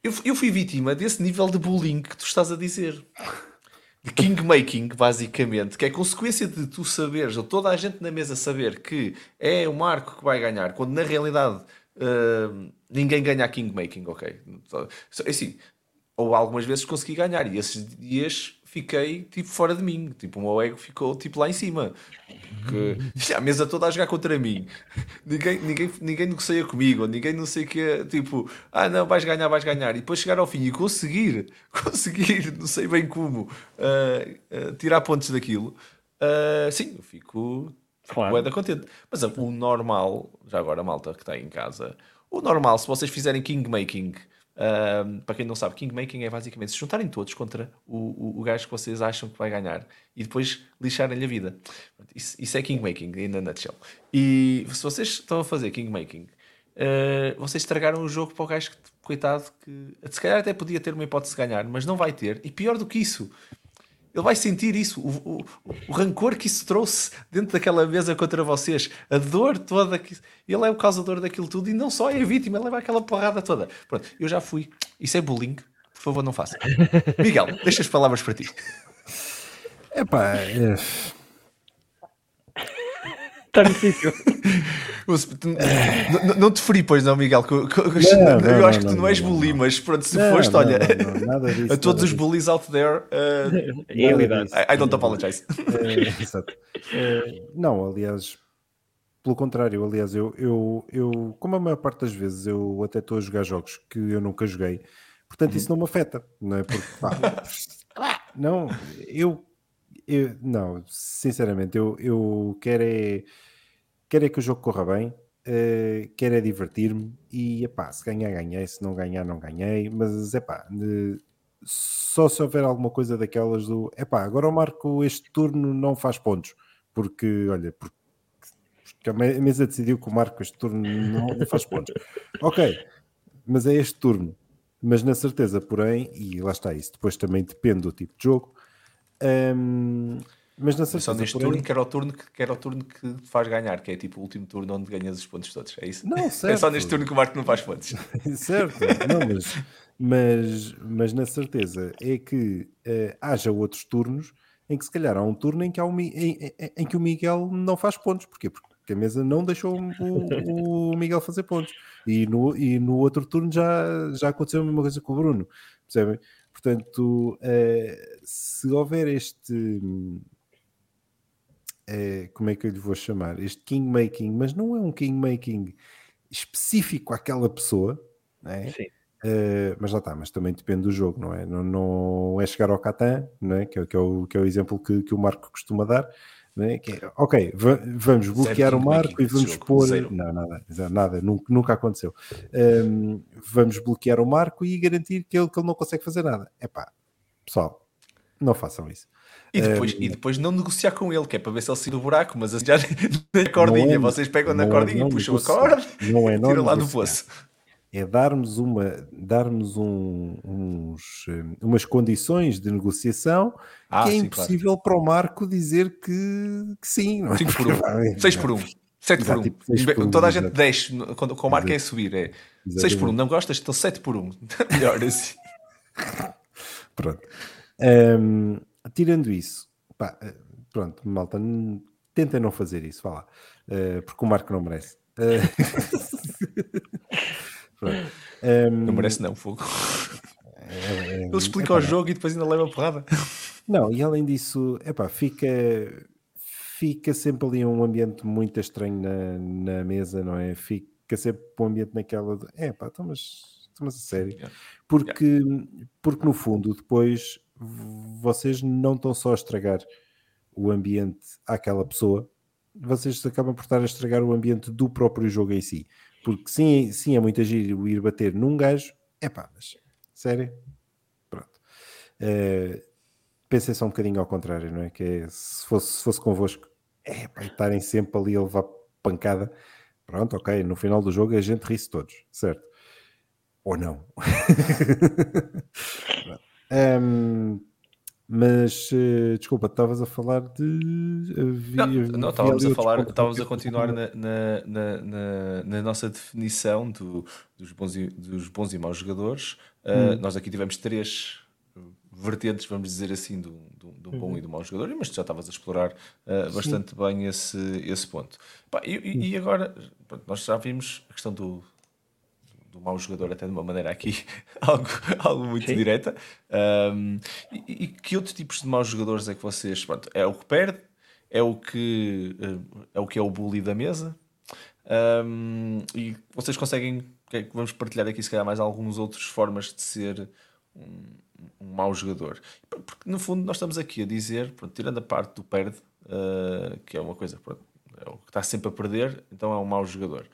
Eu, eu fui vítima desse nível de bullying que tu estás a dizer. De kingmaking, basicamente, que é consequência de tu saberes, ou toda a gente na mesa saber que é o Marco que vai ganhar, quando na realidade ninguém ganha Kingmaking, ok? Assim, ou algumas vezes consegui ganhar e esses dias fiquei tipo fora de mim, tipo o meu ego ficou tipo lá em cima, que a mesa toda a jogar contra mim, ninguém, ninguém, ninguém negocia comigo, ninguém não sei o que, tipo, ah não, vais ganhar, vais ganhar, e depois chegar ao fim e conseguir, conseguir, não sei bem como, uh, uh, tirar pontos daquilo, uh, sim, eu fico claro. da contente. Mas o normal, já agora a malta que está em casa, o normal, se vocês fizerem kingmaking, um, para quem não sabe, kingmaking é basicamente se juntarem todos contra o, o, o gajo que vocês acham que vai ganhar e depois lixarem-lhe a vida. Isso, isso é kingmaking, in a nutshell. E se vocês estão a fazer kingmaking, uh, vocês estragaram o jogo para o gajo que, coitado, que se calhar até podia ter uma hipótese de ganhar, mas não vai ter. E pior do que isso, ele vai sentir isso, o, o, o, rancor que isso trouxe dentro daquela mesa contra vocês, a dor toda. Que... Ele é o causador daquilo tudo e não só é a vítima, ele leva aquela porrada toda. Pronto, eu já fui. Isso é bullying, por favor, não faça. Miguel, deixa as palavras para ti. Epá, é está difícil. não, não te feri, pois não, Miguel? eu, não, eu acho que tu não, és bully, mas pronto, se foste, olha, disso, a todos os bullies out there, uh, é verdade. I, I don't apologize. É, exato. É, não, aliás, pelo contrário, aliás, eu, eu, eu, como a maior parte das vezes eu até estou a jogar jogos que eu nunca joguei, Portanto, isso não me afeta, não é? Porque, pá, não, eu, eu, não, sinceramente, eu, eu quero é, quero é que o jogo corra bem, uh, quero é divertir-me e, epá, se ganhar, ganhei, se não ganhar, não ganhei, mas, epá, de, só se houver alguma coisa daquelas do, epá, agora o Marco este turno não faz pontos, porque, olha, porque, porque a mesa decidiu que o Marco este turno não faz pontos. ok, mas é este turno mas na certeza, porém, e lá está isso, depois também depende do tipo de jogo. Um, mas na certeza, só neste turno que era, o turno que, que era o turno que faz ganhar, que é tipo o último turno onde ganhas os pontos todos. É isso? Não, certo. É só neste turno que o Marco não faz pontos. certo, não, mas, mas, mas na certeza é que uh, haja outros turnos em que se calhar há um turno em que, há um, em, em, em que o Miguel não faz pontos. Porquê? Porque porque a mesa não deixou o, o, Miguel fazer pontos. E no, e no outro turno já, já aconteceu a mesma coisa com o Bruno, percebem? Portanto, uh, se houver este. Uh, como é que eu lhe vou chamar? Este kingmaking, mas não é um kingmaking específico àquela pessoa, não é? Sim. Uh, mas lá está, mas também depende do jogo, não é? Não, não é chegar ao Catan, não é? Que, é, que, é o, que é o exemplo que, que o Marco costuma dar, né? Que, é, ok, vamos bloquear o marco e vamos pôr. Zero. Não, nada, nada, nunca, nunca aconteceu. Um, vamos bloquear o marco e garantir que ele, que ele não consegue fazer nada. É pá, pessoal, não façam isso. E depois, um, e depois não negociar com ele, que é para ver se ele sai do buraco, mas já na cordinha, é, vocês pegam na cordinha é, e puxam a corda não é não tiram lá do poço é darmos, uma, darmos um, uns, umas condições de negociação ah, que é sim, impossível claro. para o Marco dizer que, que sim. Não é? 5 por 1, um. 6 por 1, um. 7 por 1. Um. Tipo, Toda a gente 10, quando, com o Marco é subir, é 6 por 1, um. não gostas? Então 7 por 1. Um. Melhor assim. Pronto. Um, tirando isso, pá, eh, pronto, malta, tentem não fazer isso, vá lá, uh, porque o Marco não merece. Uh, Um, não merece não, fogo. É, é, Ele explica é, o jogo e depois ainda leva a porrada. Não, e além disso, epá, fica, fica sempre ali um ambiente muito estranho na, na mesa, não é? Fica sempre um ambiente naquela de, é pá, então mas, então, a sério. Porque, porque no fundo, depois vocês não estão só a estragar o ambiente àquela pessoa, vocês acabam por estar a estragar o ambiente do próprio jogo em si. Porque sim, sim é muito agir ir bater num gajo. É pá, mas sério? Pronto. Uh, pensei só um bocadinho ao contrário, não é? Que é, se, fosse, se fosse convosco, é pá, estarem sempre ali a levar pancada. Pronto, ok. No final do jogo a gente ri-se todos, certo? Ou não. um, Mas uh, desculpa, estavas a falar de. Uh, não, não estávamos a falar, estávamos a continuar na, na, na, na, nossa definição do, dos, bons e, dos bons e maus jogadores. Uh, hum. Nós aqui tivemos três vertentes, vamos dizer assim, do, do, do bom uhum. e do mau jogador, mas já estavas a explorar bastante Sim. bem esse, esse ponto. Pá, e, e, agora, pronto, nós já vimos a questão do, do mau jogador, até de uma maneira aqui algo, algo muito Sim. direta. Um, e, e, que outros tipos de maus jogadores é que vocês. Pronto, é o que perde, é o que é o, que é o bully da mesa. Um, e vocês conseguem. Vamos partilhar aqui, se calhar, mais algumas outras formas de ser um, um mau jogador. Porque, no fundo, nós estamos aqui a dizer, pronto, tirando a parte do perde, uh, que é uma coisa. Pronto, é o que está sempre a perder, então é um mau jogador.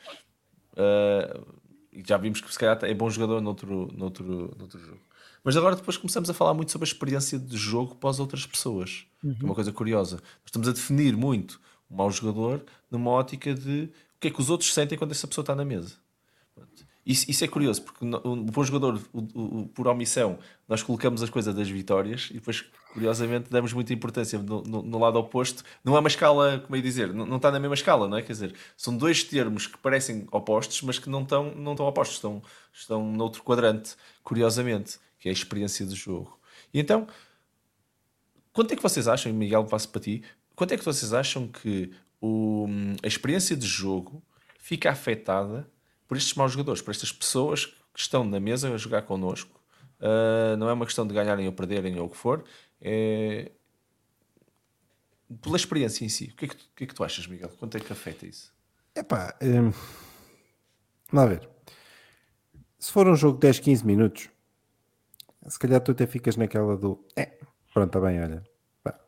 Uh, e já vimos que se calhar é bom jogador noutro, noutro, noutro jogo. Mas agora depois começamos a falar muito sobre a experiência de jogo para as outras pessoas. Uhum. É uma coisa curiosa. Estamos a definir muito o mau jogador numa ótica de o que é que os outros sentem quando essa pessoa está na mesa. Isso, isso é curioso, porque o bom jogador, o, o, por omissão, nós colocamos as coisas das vitórias e depois, curiosamente, damos muita importância no, no, no lado oposto. Não é uma escala, como é dizer, não, não, está na mesma escala, não é? Quer dizer, são dois termos que parecem opostos, mas que não estão, não estão opostos, estão, estão noutro quadrante, curiosamente, que é a experiência do jogo. E então, quanto é que vocês acham, Miguel, passo para ti, quanto é que vocês acham que o, a experiência de jogo fica afetada por estes maus jogadores, por estas pessoas que estão na mesa a jogar connosco. Uh, não é uma questão de ganharem ou perderem ou o que for, é pela experiência em si. O que é que, tu, que, é que tu achas, Miguel? Quanto é que afeta isso? Epá, hum, vamos ver. Se for um jogo de 10, 15 minutos, se calhar tu até ficas naquela do é, pronto, está bem, olha, pá,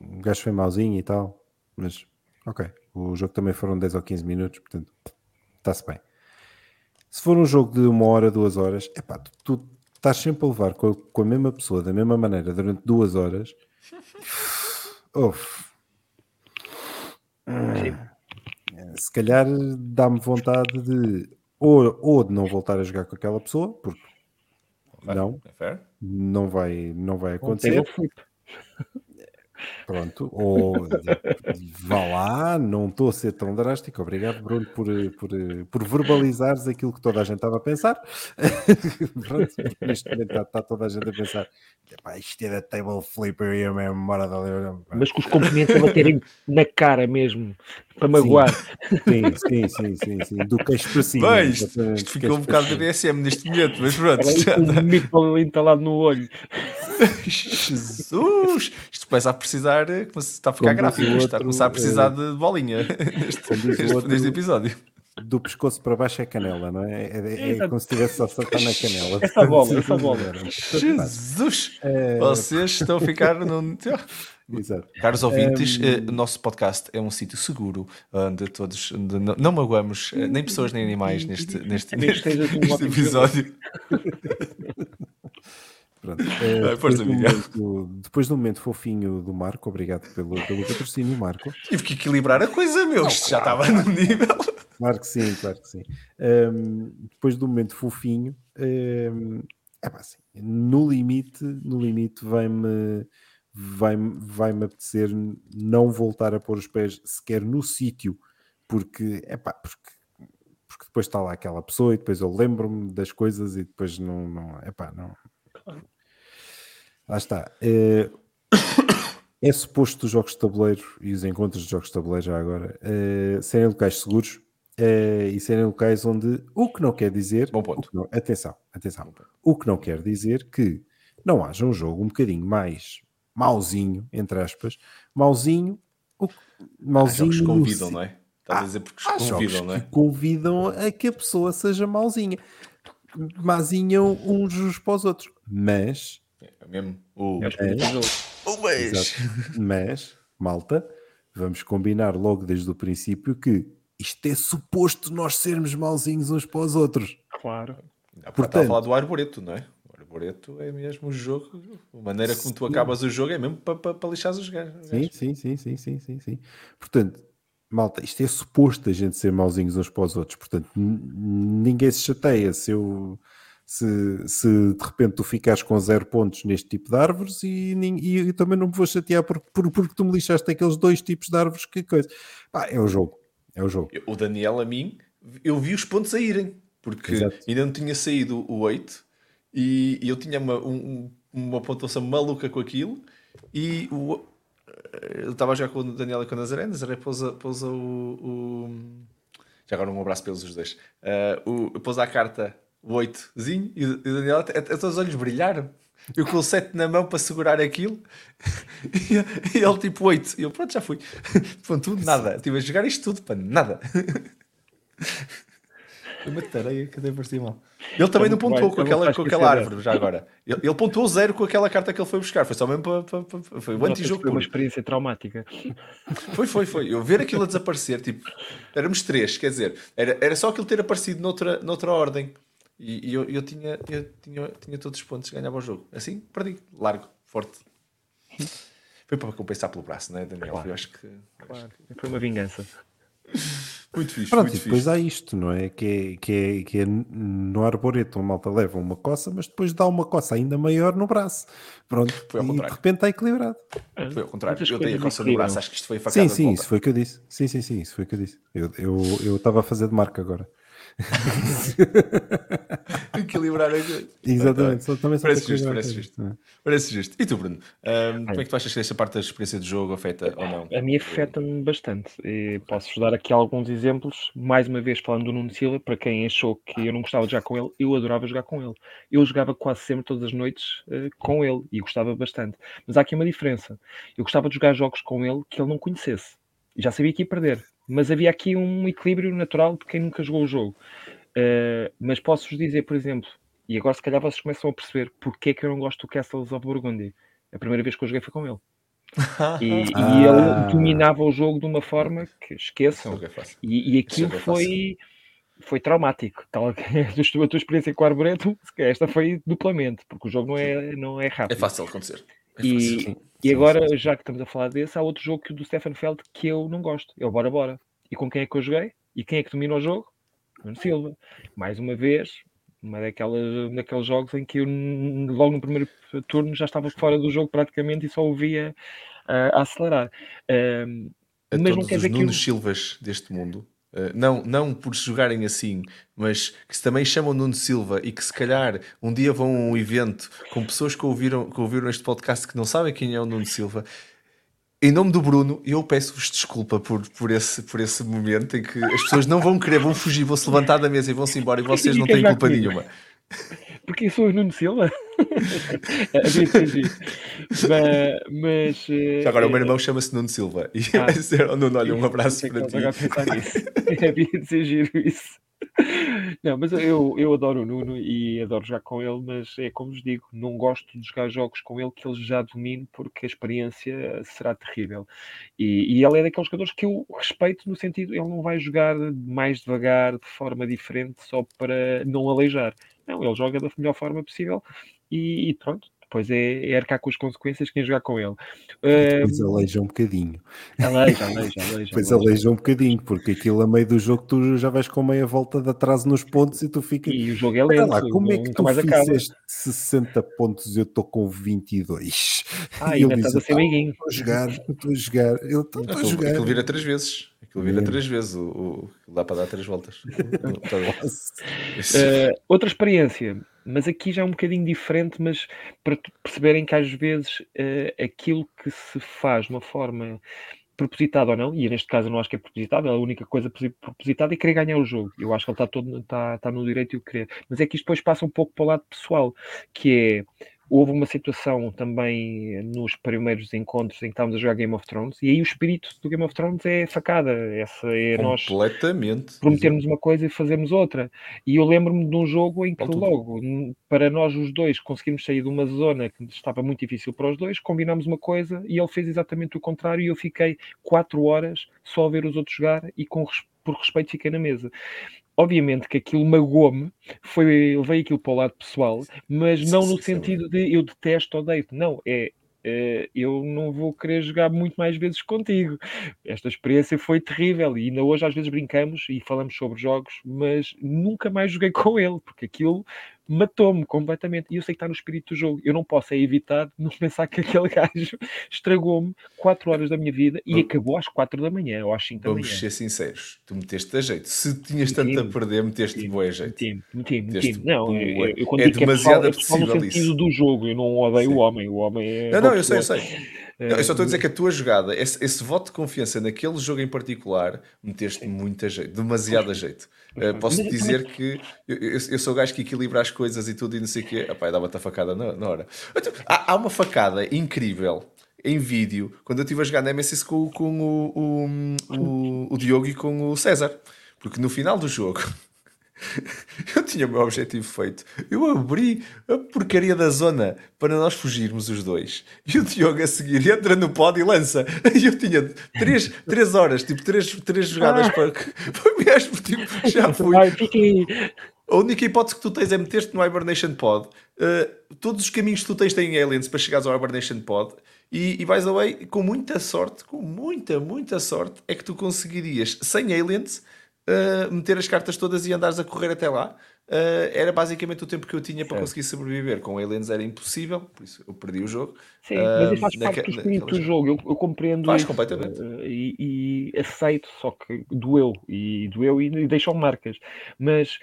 o gajo foi mauzinho e tal, mas ok, o jogo também foram 10 ou 15 minutos, portanto, está-se bem. Se for um jogo de uma hora, duas horas, é pá, tu, tu estás sempre a levar com a, com a mesma pessoa da mesma maneira durante duas horas. Uf. Se calhar dá-me vontade de ou, ou de não voltar a jogar com aquela pessoa, porque não, É não vai, não vai acontecer. Pronto, ou vá lá, não estou a ser tão drástico. Obrigado, Bruno, por, por, por verbalizares aquilo que toda a gente estava a pensar. Pronto, neste momento está, está toda a gente a pensar: "Epá, isto é da table flip, eu ia mesmo embora dali. Mas com os componentes a baterem na cara mesmo, para magoar. Sim, sim, sim, sim, sim, do queixo para cima. Bem, isto, isto ficou um bocado de. BSM neste momento, mas pronto. Um está. mito entalado no olho. Jesus! Isto começa a precisar, eh, está a ficar gráfico, está a começar a precisar eh, de bolinha neste, outro, episódio. Do pescoço para baixo é canela, não é? É, é- é como se estivesse só a saltar na canela. Essa bola, essa bola. Jesus! É, Vocês estão a ficar num. Exato. Caros ouvintes, Hum. eh, o nosso podcast é um sítio seguro onde todos onde não, não magoamos eh, nem pessoas nem animais neste, neste, neste, neste episódio. Pronto. Eh, Vai, depois, do momento, depois do momento fofinho do Marco, obrigado pelo, pelo patrocínio, Marco. Tive que equilibrar a coisa, meu. Isto já estava no nível. Claro que sim, claro que sim. Ehm, depois do momento fofinho, ehm, é pá, assim, no limite, no limite vai-me vai-me vai-me apetecer não voltar a pôr os pés sequer no sítio, porque é pá, porque, porque depois está lá aquela pessoa e depois eu lembro-me das coisas e depois não, não é pá, não. Lá está. Eh, é suposto os jogos de tabuleiro e os encontros de jogos de tabuleiro já agora eh, serem locais seguros eh, e serem locais onde o que não quer dizer Bom ponto. não- atenção, atenção o que não quer dizer que não haja um jogo um bocadinho mais mauzinho, entre aspas mauzinho o, mauzinho jogos convidam, não é? Estás a dizer porque jogos convidam, não é? que convidam a que a pessoa seja mauzinha mazinham uns para os outros mas É mesmo. O, É o. Exato. Mas, malta, vamos combinar logo desde o princípio que isto é suposto nós sermos mauzinhos uns para os outros. Claro. Há bocado estava a Portanto- falar do arboreto, não é? O arboreto é mesmo o jogo. A maneira como tu acabas o jogo é mesmo para, para, para lixar os gajos. Sim, sim, sim, sim, sim, sim, sim. Portanto, malta, isto é suposto a gente ser mauzinhos uns para os outros. Portanto, ninguém se chateia se eu. Se, se de repente tu ficares com zero pontos neste tipo de árvores e, e eu também não me vou chatear por, por- porque tu me lixaste aqueles dois tipos de árvores que coisa. Pá, é o jogo. É o jogo. O Daniel, a mim, eu vi os pontos a irem, porque Exato. ainda não tinha saído o 8 e, e eu tinha uma, um- um- uma pontuação maluca com aquilo. E o, eu estava a jogar com o Daniel e com o Nazaré. Nazaré pousa, pousa o, o- Já agora um abraço pelos dois. Ah, o, pousa a carta o 8zinho e o e o Daniel, até, os olhos brilharam. Eu com o 7 na mão para segurar aquilo e, e ele tipo 8. E eu, pronto, já fui. Ponto, nada. Estive a jogar isto tudo para nada. Foi uma tareia que até parecia mal. Ele também não Então, pontuou vai, com aquela, com aquela árvore, já agora. Ele, ele pontuou zero com aquela carta que ele foi buscar. Foi só mesmo para. para- para- foi o anti-jogo que Foi uma experiência traumática. Foi, foi, foi. Eu ver aquilo a desaparecer, tipo, éramos três, quer dizer, era, era só aquilo ter aparecido noutra, noutra ordem. E, e eu, eu, tinha, eu tinha, tinha todos os pontos, ganhava o jogo. Assim, perdi. Largo, forte. Foi para compensar pelo braço, não é, Daniel? Claro. Eu acho que. Claro. Foi uma vingança. Muito fixe, Pronto, muito e depois fixe. há isto, não é? Que é, que é, que é no arboreto a malta leva uma coça, mas depois dá uma coça ainda maior no braço. Pronto, Foi ao e de contrário. repente está equilibrado. Foi ao contrário. Eu dei a coça no braço, acho que isto foi a facada Sim, de sim, isso foi o que eu disse. Sim, sim, sim, isso foi o que eu disse. Eu eu eu estava a fazer de marca agora. Equilibrar a coisa. Exatamente, só, também só Parece justo, parece justo. É. Parece justo. E tu, Bruno? Ahm, como é que tu achas que esta parte da experiência do jogo afeta ou não? A mim afeta-me bastante. E Posso-vos dar aqui alguns exemplos. Mais uma vez, falando do Nuno Silva, para quem achou que eu não gostava de jogar com ele, eu adorava jogar com ele. Eu jogava quase sempre, todas as noites, eh, com ele e gostava bastante. Mas há aqui uma diferença. Eu gostava de jogar jogos com ele que ele não conhecesse. E já sabia que ia perder. Mas havia aqui um equilíbrio natural de quem nunca jogou o jogo. Eh, mas posso-vos dizer, por exemplo, E agora, se calhar, vocês começam a perceber porque é que eu não gosto do Castles of Burgundy. A primeira vez que eu joguei foi com ele. E, Ah. e ele dominava o jogo de uma forma que esqueçam. Fácil. E, e aquilo é bem foi, foi traumático. Tal, a tua- a tua experiência com o Arboreto, esta foi duplamente, porque o jogo não é, não é É rápido. fácil acontecer. É E- fácil. Sim, E agora, sim. já que estamos a falar desse, há outro jogo que o do Stefan Feld que eu não gosto. É o Bora Bora. E com quem é que eu joguei? E quem é que domina o jogo? Nuno Silva. Mais uma vez, uma daquelas, daqueles jogos em que eu, logo no primeiro turno, já estava fora do jogo praticamente e só o via ah, a acelerar. Ahm, a mas não todos quer os dizer que Nunos eu- Silvas deste mundo, eh, não, não por se jogarem assim, mas que se também chamam Nuno Silva e que se calhar um dia vão a um evento com pessoas que ouviram, que ouviram este podcast que não sabem quem é o Nuno Silva. Em nome do Bruno, eu peço-vos desculpa por, por, esse, por esse momento em que as pessoas não vão querer, vão fugir, vão se levantar da mesa e vão-se embora e vocês não têm culpa nenhuma. Porque eu sou o Nuno Silva. Ser giro. mas, mas, eh, agora o meu eh, irmão chama-se Nuno Silva e Ah. vai dizer ao Nuno, olha, um abraço para ti. agora pensar nisso. Havia de ser giro isso. Não, mas eu, eu adoro o Nuno e adoro jogar com ele, mas é como vos digo, não gosto de jogar jogos com ele que ele já domine porque a experiência será terrível. E, e ele é daqueles jogadores que eu respeito no sentido, ele não vai jogar mais devagar, de forma diferente, só para não aleijar. Não, ele joga da melhor forma possível e, e pronto. Depois é, é arcar com as consequências quem jogar com ele. Depois aleija um bocadinho. aleija, aleija, aleija. Depois aleija. aleija um bocadinho, porque aquilo a meio do jogo tu já vais com meia volta de atraso nos pontos e tu ficas. E o jogo é lento, lá, como é que tu acaba. fizeste 60 pontos e eu estou com 22? Ah, E ainda ele estás a ser "Ah, meiguinho. Estou a jogar, estou a jogar. Eu estou a jogar. aquilo vira três vezes. Aquilo vira três vezes. O, o- dá para dar três voltas. Eh, outra experiência, mas aqui já é um bocadinho diferente, mas para perceberem que às vezes eh, aquilo que se faz de uma forma propositada ou não, e neste caso eu não acho que é propositada, a única coisa posi- propositada é querer ganhar o jogo. Eu acho que ele está todo está, está no direito de o querer. Mas é que isto depois passa um pouco para o lado pessoal, que é houve uma situação também nos primeiros encontros em que estávamos a jogar Game of Thrones, e aí o espírito do Game of Thrones é facada, essa é nós prometermos uma coisa e fazermos outra. E eu lembro-me de um jogo em que logo, para nós os dois conseguirmos sair de uma zona que estava muito difícil para os dois, combinámos uma coisa e ele fez exatamente o contrário e eu fiquei quatro horas só a ver os outros jogar e com, por respeito fiquei na mesa. Obviamente que aquilo magoou-me, foi, levei aquilo para o lado pessoal, mas Sim, não sim, no sim, sentido de eu detesto ou deito, não, é eh, eu não vou querer jogar muito mais vezes contigo. Esta experiência foi terrível e ainda hoje às vezes brincamos e falamos sobre jogos, mas nunca mais joguei com ele, porque aquilo matou-me completamente. E eu sei que está no espírito do jogo. Eu não posso é evitar não pensar que aquele gajo estragou-me 4 horas da minha vida e acabou às 4 da manhã ou às 5 da manhã. Vamos ser sinceros. Tu meteste a jeito. Se tinhas tanto a perder, meteste bué jeito. Meti-me, meti-me. Não, eu, eu quando É que demasiado é pessoal, é pessoal no sentido isso. do jogo. Eu não odeio Sim. o homem. O homem é. Não, boa não, eu sei, eu sei. Não, eu só estou a dizer que a tua jogada, esse, esse voto de confiança naquele jogo em particular, meteste muito a jeito, demasiado a jeito. Uh, posso Mas- dizer que eu, eu, sou o gajo que equilibra as coisas e tudo e não sei o quê. Epá, dava-te a facada na, na hora. Então, Há, há uma facada incrível em vídeo quando eu estive a jogar Nemesis com, com o, o, o, o Diogo e com o César. Porque no final do jogo eu tinha o meu objetivo feito. Eu abri a porcaria da zona para nós fugirmos os dois. E o Diogo a seguir entra no pod e lança. E eu tinha três, três horas, tipo, três, três jogadas Ah. para, para mesmo, tipo, já fui. A única hipótese que tu tens é meter-te no Hibernation Pod. Uh, todos os caminhos que tu tens têm aliens para chegares ao Hibernation Pod. E, e by the way, com muita sorte, com muita, muita sorte, é que tu conseguirias, sem aliens, uh, meter as cartas todas e andares a correr até lá. Uh, era basicamente o tempo que eu tinha para Certo. conseguir sobreviver. Com aliens era impossível, por isso eu perdi o jogo. Sim, mas isso Ah, faz parte naque- do espírito do naquelas- jogo, eu, eu compreendo Faz isso, completamente. eh, e, e aceito, só que doeu, e doeu e, e deixou marcas, mas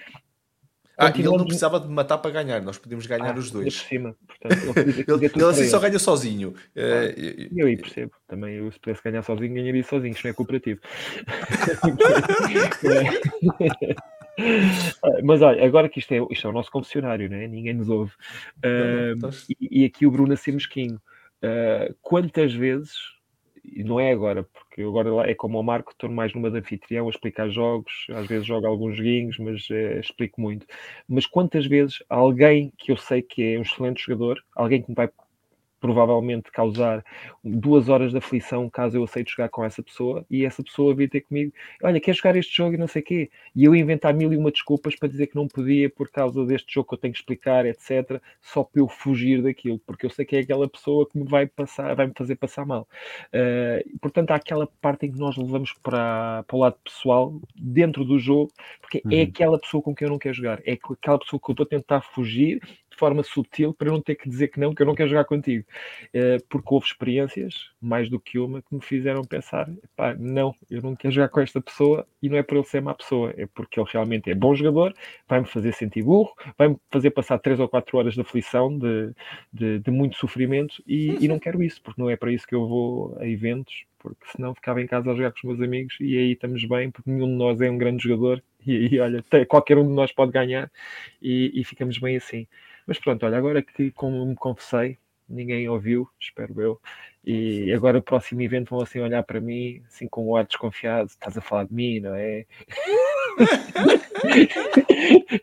Ah, e ele não precisava de matar para ganhar, nós podíamos ganhar Ah, os dois. por cima, portanto, ele, Ele, ele assim só ganha sozinho. Uh, e- E eu aí percebo, também eu se pudesse ganhar sozinho, ganharia sozinho, isto não é cooperativo. Ah, Mas olha, agora que isto é, isto é o nosso confessionário, né? ninguém nos ouve. Não, não, Ah, estás- e, e aqui o Bruno a ser mesquinho. Ah, quantas vezes e não é agora, porque agora é como o Marco, estou mais numa de anfitrião a explicar jogos, às vezes jogo alguns joguinhos, mas é, explico muito. Mas quantas vezes alguém que eu sei que é um excelente jogador, alguém que me vai provavelmente causar duas horas de aflição caso eu aceite jogar com essa pessoa e essa pessoa vir ter comigo, olha, quer jogar este jogo e não sei o quê, e eu inventar mil e uma desculpas para dizer que não podia por causa deste jogo que eu tenho que explicar, etc, só para eu fugir daquilo, porque eu sei que é aquela pessoa que me vai passar, vai me fazer passar mal. Uh, portanto, há aquela parte em que nós levamos para, para o lado pessoal, dentro do jogo, porque é uhum. é aquela pessoa com quem eu não quero jogar, é aquela pessoa que eu estou a tentar fugir forma sutil para eu não ter que dizer que não, que eu não quero jogar contigo. Uh, porque houve experiências, mais do que uma, que me fizeram pensar: pá, não, eu não quero jogar com esta pessoa e não é por ele ser má pessoa, é porque ele realmente é bom jogador, vai-me fazer sentir burro, vai-me fazer passar 3 ou 4 horas de aflição, de, de, de muito sofrimento e, e não quero isso, porque não é para isso que eu vou a eventos porque senão ficava em casa a jogar com os meus amigos e aí estamos bem, porque nenhum de nós é um grande jogador e aí, olha, qualquer um de nós pode ganhar e, e ficamos bem assim. Mas pronto, olha, agora que como me confessei, ninguém ouviu, espero eu, e agora o próximo evento vão assim olhar para mim, assim com um ar desconfiado, estás a falar de mim, não é?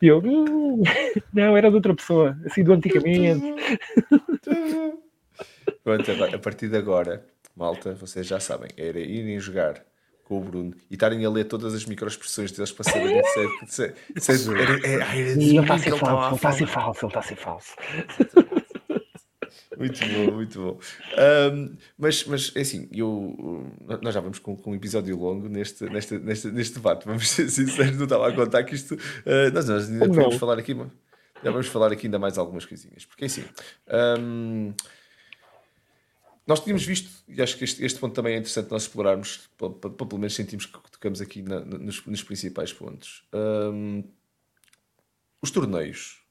e eu, hum, não, era de outra pessoa, assim do antigamente. Pronto, a partir de agora, malta, vocês já sabem, era irem jogar com o Bruno e estarem a ler todas as microexpressões deles para saberem se é. Se, se, é, é, é, está a ser falso, ele está a ser falso, ele está a ser falso. Muito bom, muito bom. Um, mas, mas é assim, eu, nós já vamos com, com um episódio longo neste, neste, neste, neste debate. Vamos ser sinceros, não estava a contar que isto. Uh, nós, nós ainda podemos falar aqui, já vamos falar aqui ainda mais algumas coisinhas. Porque é assim. Um, nós tínhamos visto, e acho que este, este ponto também é interessante nós explorarmos, para, para, para pelo menos sentimos que tocamos aqui na, nos, nos, principais pontos. Um, os torneios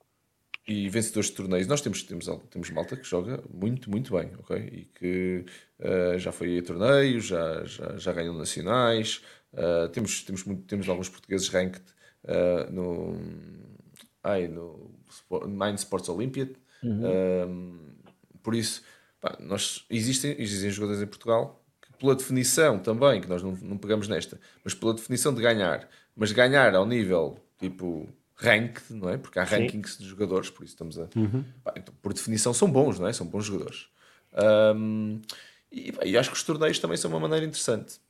e vencedores de torneios, nós temos, temos, temos malta que joga muito, muito bem, ok? E que uh, já foi a torneios, já, já, já ganhou nacionais, uh, temos, temos, muito, temos alguns portugueses ranked uh, no, ai, no Mind Sports Olympiad, uhum. um, por isso Pá, nós, existem, existem jogadores em Portugal que, pela definição também, que nós não, não pegamos nesta, mas pela definição de ganhar, mas ganhar ao nível tipo ranked, não é? Porque há Sim. rankings de jogadores, por isso estamos a. Uhum. Pá, então, por definição, são bons, não é? São bons jogadores. Um, e, pá, e, acho que os torneios também são uma maneira interessante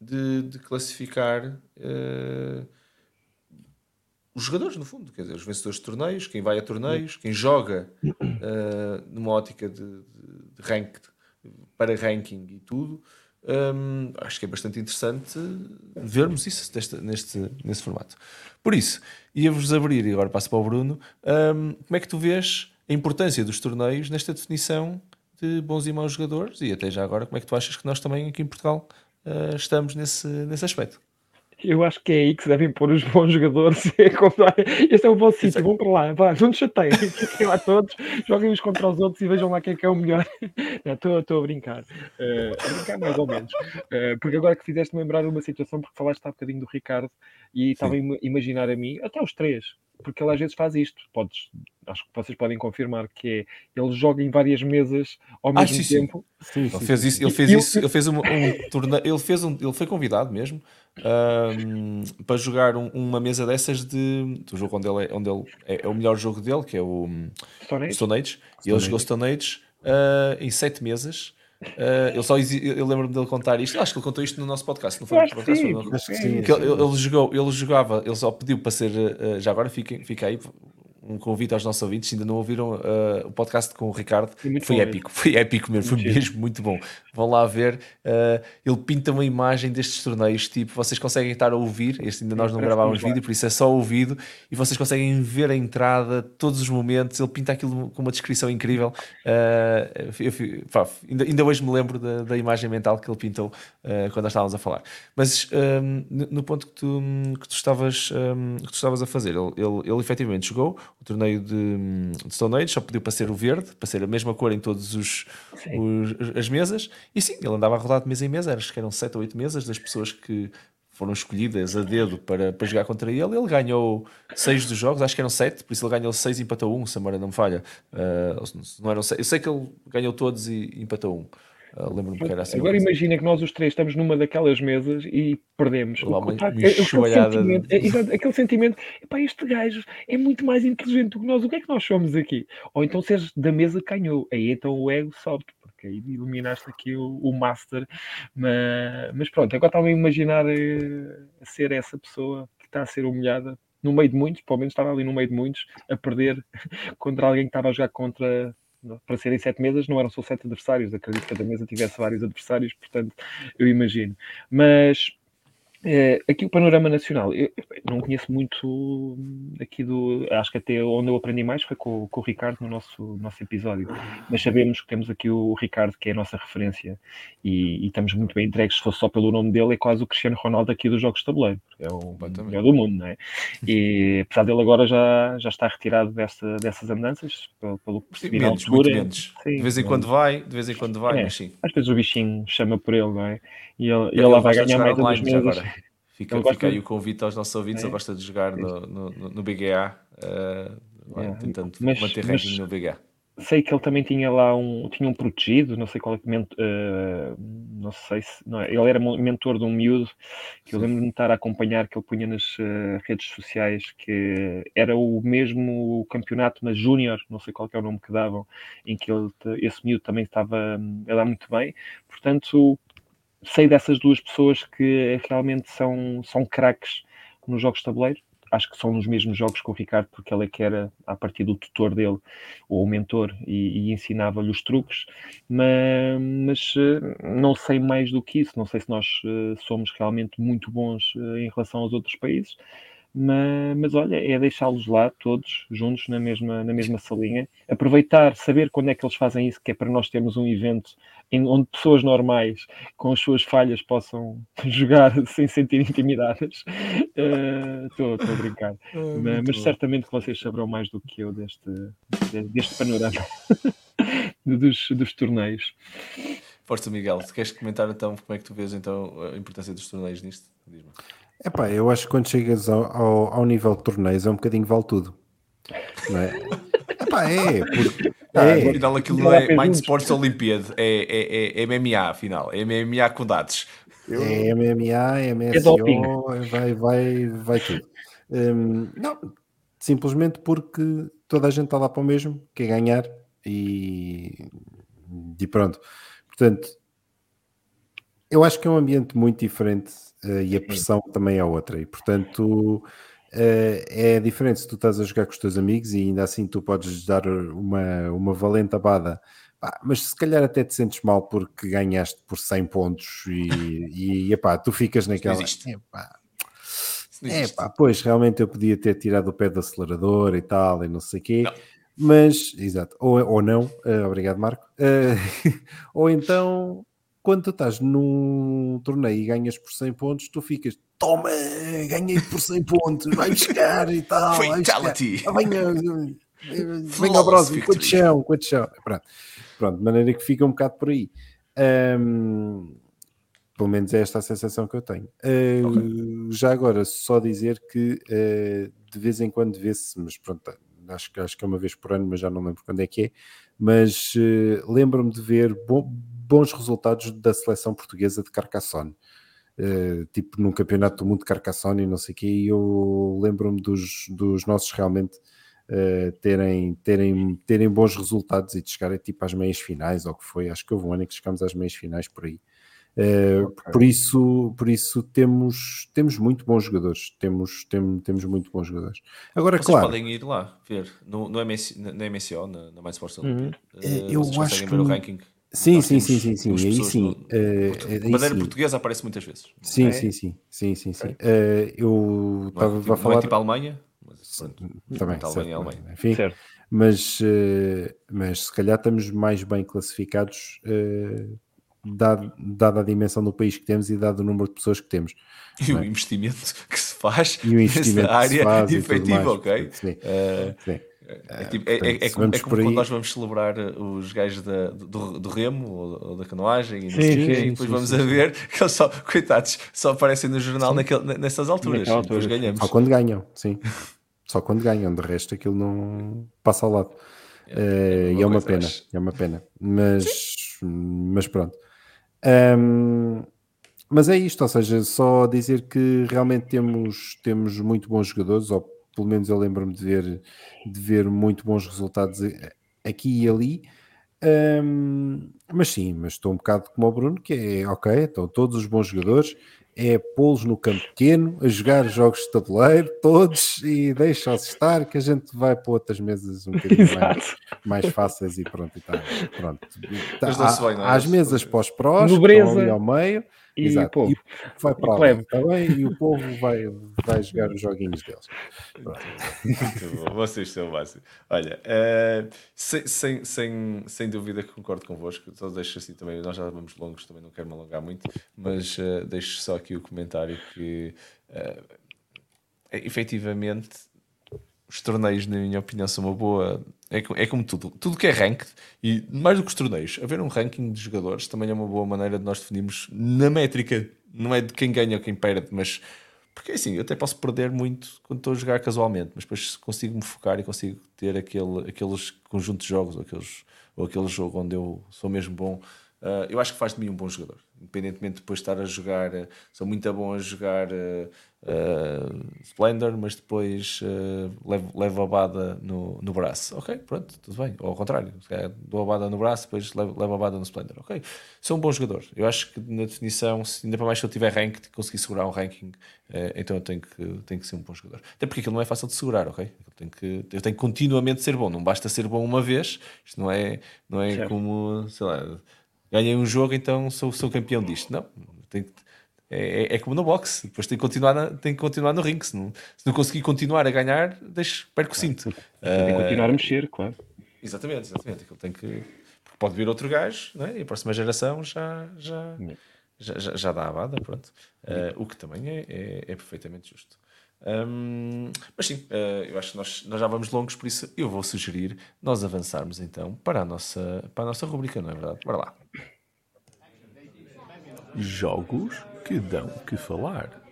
de, de classificar. Uh, os jogadores, no fundo, quer dizer, os vencedores de torneios, quem vai a torneios, quem joga uh, numa ótica de, de, de ranked, para ranking e tudo. Acho que é bastante interessante vermos isso deste, neste, nesse formato. Por isso, ia-vos abrir, e agora passo para o Bruno, como é que tu vês a importância dos torneios nesta definição de bons e maus jogadores e até já agora, como é que tu achas que nós também aqui em Portugal uh, estamos nesse, nesse aspecto? Eu acho que é aí que se devem pôr os bons jogadores. Este é o vosso sítio, vão para lá, vá, não te chateiem, fiquem lá todos, joguem uns contra os outros e vejam lá quem é, que é o melhor. Estou a brincar, uh, a brincar mais ou menos, uh, porque agora que fizeste lembrar uma situação, porque falaste há bocadinho do Ricardo e estava a imaginar a mim, até os três, porque ele às vezes faz isto. Podes, acho que vocês podem confirmar que é ele joga em várias mesas ao ah, mesmo ah, sim, tempo. Sim. Sim, ele fez isso, ele fez isso, ele fez um, um torneio, ele fez um, ele foi convidado mesmo um, para jogar um, uma mesa dessas de do jogo onde ele é, onde ele é, é o melhor jogo dele, que é o Stone Age. Stone Age. E ele jogou Stone Age uh, em sete mesas. Uh, eu só eu lembro-me dele contar isto. Acho que ele contou isto no nosso podcast, não foi? No podcast, sim, foi Acho que sim. Que ele, ele, jogou, ele jogava, ele só pediu para ser. Uh, já agora fica, fica aí, um convite aos nossos ouvintes, se ainda não ouviram uh, o podcast com o Ricardo, foi bom, épico, foi épico mesmo, foi mesmo muito bom. Vão lá ver, uh, ele pinta uma imagem destes torneios, tipo, vocês conseguem estar a ouvir, este ainda nós não gravávamos vídeo, por isso é só ouvido, e vocês conseguem ver a entrada, todos os momentos, ele pinta aquilo com uma descrição incrível. Uh, eu, pá, ainda, ainda, hoje me lembro da, da imagem mental que ele pintou quando nós estávamos a falar. Mas um, no ponto que tu, que tu, estavas, um, que tu estavas a fazer, ele, ele, ele efetivamente jogou, o torneio de, de Stone Age, só pediu para ser o verde, para ser a mesma cor em todas os, os, as mesas, e sim, ele andava a rodar de mesa em mesa, acho que eram 7 ou 8 mesas das pessoas que foram escolhidas a dedo para, para jogar contra ele. Ele ganhou 6 dos jogos, acho que eram 7, por isso ele ganhou 6 e empatou 1, um, se a memória não me falha. Uh, não eram 6. Eu sei que ele ganhou todos e empatou 1. Um. Uh, Lembro-me que era assim. Agora imagina que nós os três estamos numa daquelas mesas e perdemos. Lá, uma- tá- uma aquele sentimento, de- é, aquele sentimento, epá, este gajo é muito mais inteligente do que nós, o que é que nós somos aqui? Ou então seres da mesa que ganhou, aí então o ego sobe, porque aí eliminaste aqui o, o master. Mas, mas pronto, agora estava a imaginar eh, a ser essa pessoa que está a ser humilhada no meio de muitos, pelo menos estava ali no meio de muitos, a perder contra alguém que estava a jogar contra. Para serem sete mesas, não eram só sete adversários. Acredito que cada mesa tivesse vários adversários, portanto, eu imagino. Mas eh, aqui o panorama nacional, eu, eu não conheço muito aqui do. Acho que até onde eu aprendi mais foi com, com o Ricardo no nosso, nosso episódio. Mas sabemos que temos aqui o Ricardo, que é a nossa referência, e, e estamos muito bem entregues. Se fosse só pelo nome dele, é quase o Cristiano Ronaldo aqui dos jogos de tabuleiro. É o melhor do mundo, não é? E apesar dele agora já, já está retirado desta, dessas andanças, pelo, pelo que percebi na altura. menos. Sim, de vez em menos. quando vai, de vez em quando vai, É. mas sim. Às vezes o bichinho chama por ele, não é? E ele, e Ele ele lá vai ganhar mais online umas Fica, fica aí o convite aos nossos ouvintes. É. Ele gosta de jogar no, no, no- BGA, eh, vai É. tentando Mas- manter mas- ranking no BGA. sei que ele também tinha lá um, tinha um protegido, não sei qual é que ment- eh, não sei se, não, é, ele era mentor de um miúdo que eu Sim. lembro-me de estar a acompanhar que ele punha nas eh, redes sociais que era o mesmo campeonato na Júnior, não sei qual é o nome que davam, em que ele, esse miúdo também estava hum, a dar muito bem, portanto sei dessas duas pessoas que realmente são, são craques nos jogos de tabuleiro. Acho que são nos mesmos jogos que o Ricardo, porque ele é que era, a partir do tutor dele, ou o mentor, e, e ensinava-lhe os truques, mas, mas, eh, não sei mais do que isso. Não sei se nós eh, somos realmente muito bons eh, em relação aos outros países, mas, mas olha, é deixá-los lá todos juntos na mesma, na mesma salinha, aproveitar, saber quando é que eles fazem isso, que é para nós termos um evento em, onde pessoas normais com as suas falhas possam jogar sem sentir intimidadas. Estou a brincar. Mas, mas certamente que vocês saberão mais do que eu deste, de- deste panorama dos, dos torneios. Força, Miguel. Se queres comentar então como é que tu vês então a importância dos torneios nisto? Diz-me. Epá, eu acho que quando chegas ao, ao, ao nível de torneios é um bocadinho vale tudo. Não é? Epá, é, porque, é, Afinal, aquilo é Mind. Sports Olympiad, é, é, é, é MMA, afinal. É MMA com dados. é MMA, é É. MSO, vai, vai, vai tudo. Hum, não, simplesmente porque toda a gente está lá para o mesmo, quer ganhar e, e pronto. Portanto, eu acho que é um ambiente muito diferente eh, e a pressão também é outra. E portanto, é diferente se tu estás a jogar com os teus amigos e ainda assim tu podes dar uma, uma valente abada. Mas se calhar até te sentes mal porque ganhaste por 100 pontos e, e epá, tu ficas naquela. Epá, Isso não é existe. pá, pois realmente eu podia ter tirado o pé do acelerador e tal, e não sei o quê, Não. mas, exato, ou, ou não, eh, obrigado Marco, Eh, ou então, quando tu estás num torneio e ganhas por 100 pontos, tu ficas, toma, ganhei por 100 pontos, vai buscar e tal. Fatality. Ah, venha, venha ao Flawless próximo, quanto chão, quanto chão, pronto, pronto, de maneira que fica um bocado por aí. Ahm, pelo menos é esta a sensação que eu tenho. Uh, Já agora, só dizer que uh, de vez em quando vê-se, mas pronto, acho, que- acho que é uma vez por ano, mas já não lembro quando é que é. Mas uh, lembro-me de ver bo- bons resultados da seleção portuguesa de Carcassonne. Uh, tipo num campeonato do mundo de Carcassonne e não sei o quê, e eu lembro-me dos, dos nossos realmente uh, terem, terem, terem bons resultados e de chegarem tipo às meias finais, ou que foi, acho que houve um ano em que chegamos às meias finais por aí. Uh, Ok. Por isso, por isso temos, temos muito bons jogadores. Temos, tem, temos muito bons jogadores. Agora, Vocês claro, podem ir lá ver no, no MS, MSO, na, na Uhum. Olympiad. É, Eh, eu acho que o ranking. Sim, sim, sim, sim, sim. Aí sim. uh, Bandeira sim. portuguesa aparece muitas vezes. Sim, É? sim, sim, sim, sim, sim. Uh, eu é, estava tipo, a não falar é tipo a Alemanha, mas pronto. também, Alemanha, Alemanha. enfim, Certo. mas, uh, mas se calhar estamos mais bem classificados, uh, dado, dada a dimensão do país que temos e dado o número de pessoas que temos. E o é? investimento que se faz E o investimento área efetiva, mais. ok? Sim, Eh, sim. É, tipo, é, é- portanto, é como, é como quando nós vamos celebrar uh, os gajos da- do, do remo ou, ou da canoagem e, não Sim, sei o quê, sim, e depois sim, vamos sim, a ver que eles só, coitados, só aparecem no jornal naquele, nessas alturas. Naquela depois ganhamos. Só quando ganham, sim. Só quando ganham, de resto aquilo não passa ao lado. Eh, é e uma é uma coisa, pena, acho. é uma pena. Mas mas pronto. Um, mas é isto, ou seja, só dizer que realmente temos, temos muito bons jogadores, ou pelo menos eu lembro-me de ver, de ver muito bons resultados aqui e ali. Um, mas sim, mas estou um bocado como o Bruno, que é ok, estão todos os bons jogadores, é pô-los no campo pequeno, a jogar jogos de tabuleiro, todos, e deixa-os estar, que a gente vai para outras mesas um bocadinho mais, mais, fáceis e pronto. E tá, pronto. Tá, há, é? as mesas para os prós, Nobreza. ali ao meio, e Exato. o povo. E vai para lá, está bem? E o povo vai, vai jogar os joguinhos deles. Muito bom, vocês são máximo. Olha, uh, sem, sem, sem, sem dúvida que concordo convosco, só deixo assim também, nós já vamos longos, também não quero me alongar muito, mas uh, deixo só aqui o comentário que uh, efetivamente os torneios, na minha opinião, são uma boa. É, é como tudo. Tudo que é ranked, e mais do que os torneios, haver um ranking de jogadores também é uma boa maneira de nós definirmos na métrica. Não é de quem ganha ou quem perde, mas. Porque assim, eu até posso perder muito quando estou a jogar casualmente, mas depois consigo me focar e consigo ter aquele, aqueles conjuntos de jogos ou, aqueles, ou aquele jogo onde eu sou mesmo bom. Uh, eu acho que faz de mim um bom jogador independentemente de depois estar a jogar, eh, sou muito bom a jogar uh, Splendor, mas depois levo, levo a bada no, no braço. Ok, pronto, tudo bem. Ou ao contrário, dou a bada no braço, depois levo, levo a bada no Splendor. Ok, sou um bom jogador. Eu acho que na definição, se, ainda para mais se eu tiver ranking, conseguir segurar um ranking, então eu tenho que, tenho que ser um bom jogador. Até porque aquilo não é fácil de segurar, ok? Eu tenho que, eu tenho que continuamente ser bom, não basta ser bom uma vez, isto não é, não é como, sei lá ganhei um jogo, então sou, sou campeão disto. Não, tem, é, é, é, como no boxe, depois tem que continuar, na, tem que continuar no ringue. Se não, se não conseguir continuar a ganhar, deixo, perco o cinto. Tem que continuar a mexer, claro. Exatamente, exatamente. Aquilo tem que. Pode vir outro gajo, não é? e a próxima geração já, já, já, já, já dá a bada, pronto. Uh, o que também é, é, é perfeitamente justo. Um, mas sim, uh, eu acho que nós, nós já vamos longos, por isso eu vou sugerir nós avançarmos então para a nossa, para a nossa rubrica, não é verdade? Bora lá. Jogos que dão que falar.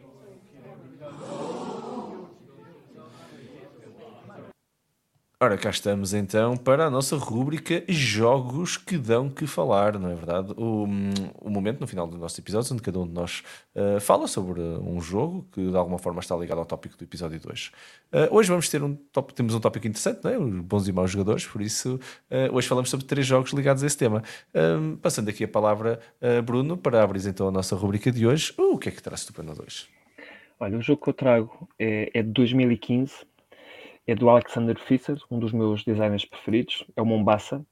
Ora, cá estamos então para a nossa rúbrica Jogos que dão que falar, não é verdade? O, o momento no final do nosso episódio onde cada um de nós uh, fala sobre um jogo que de alguma forma está ligado ao tópico do episódio 2. Uh, eh, hoje vamos ter um tópico, temos um tópico interessante, não é? Os bons e maus jogadores, por isso uh, hoje falamos sobre três jogos ligados a esse tema. passando aqui a palavra a Bruno para abrir então a nossa rúbrica de hoje. o que é que traz tu para nós hoje? Olha, o jogo que eu trago é, é de 2015 é do Alexander Fischer, um dos meus designers preferidos. É o Mombasa,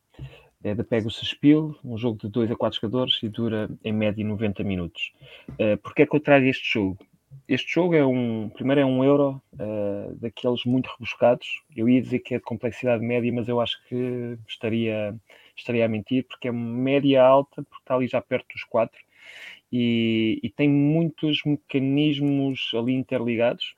é da Pegasus Spiel, um jogo de 2 a 4 jogadores e dura em média 90 minutos. Uh, Porquê é que eu trago este jogo? Este jogo é um, primeiro é um euro uh, daqueles muito rebuscados. Eu ia dizer que é de complexidade média, mas eu acho que estaria, estaria a mentir, porque é média alta, porque está ali já perto dos 4 e, e tem muitos mecanismos ali interligados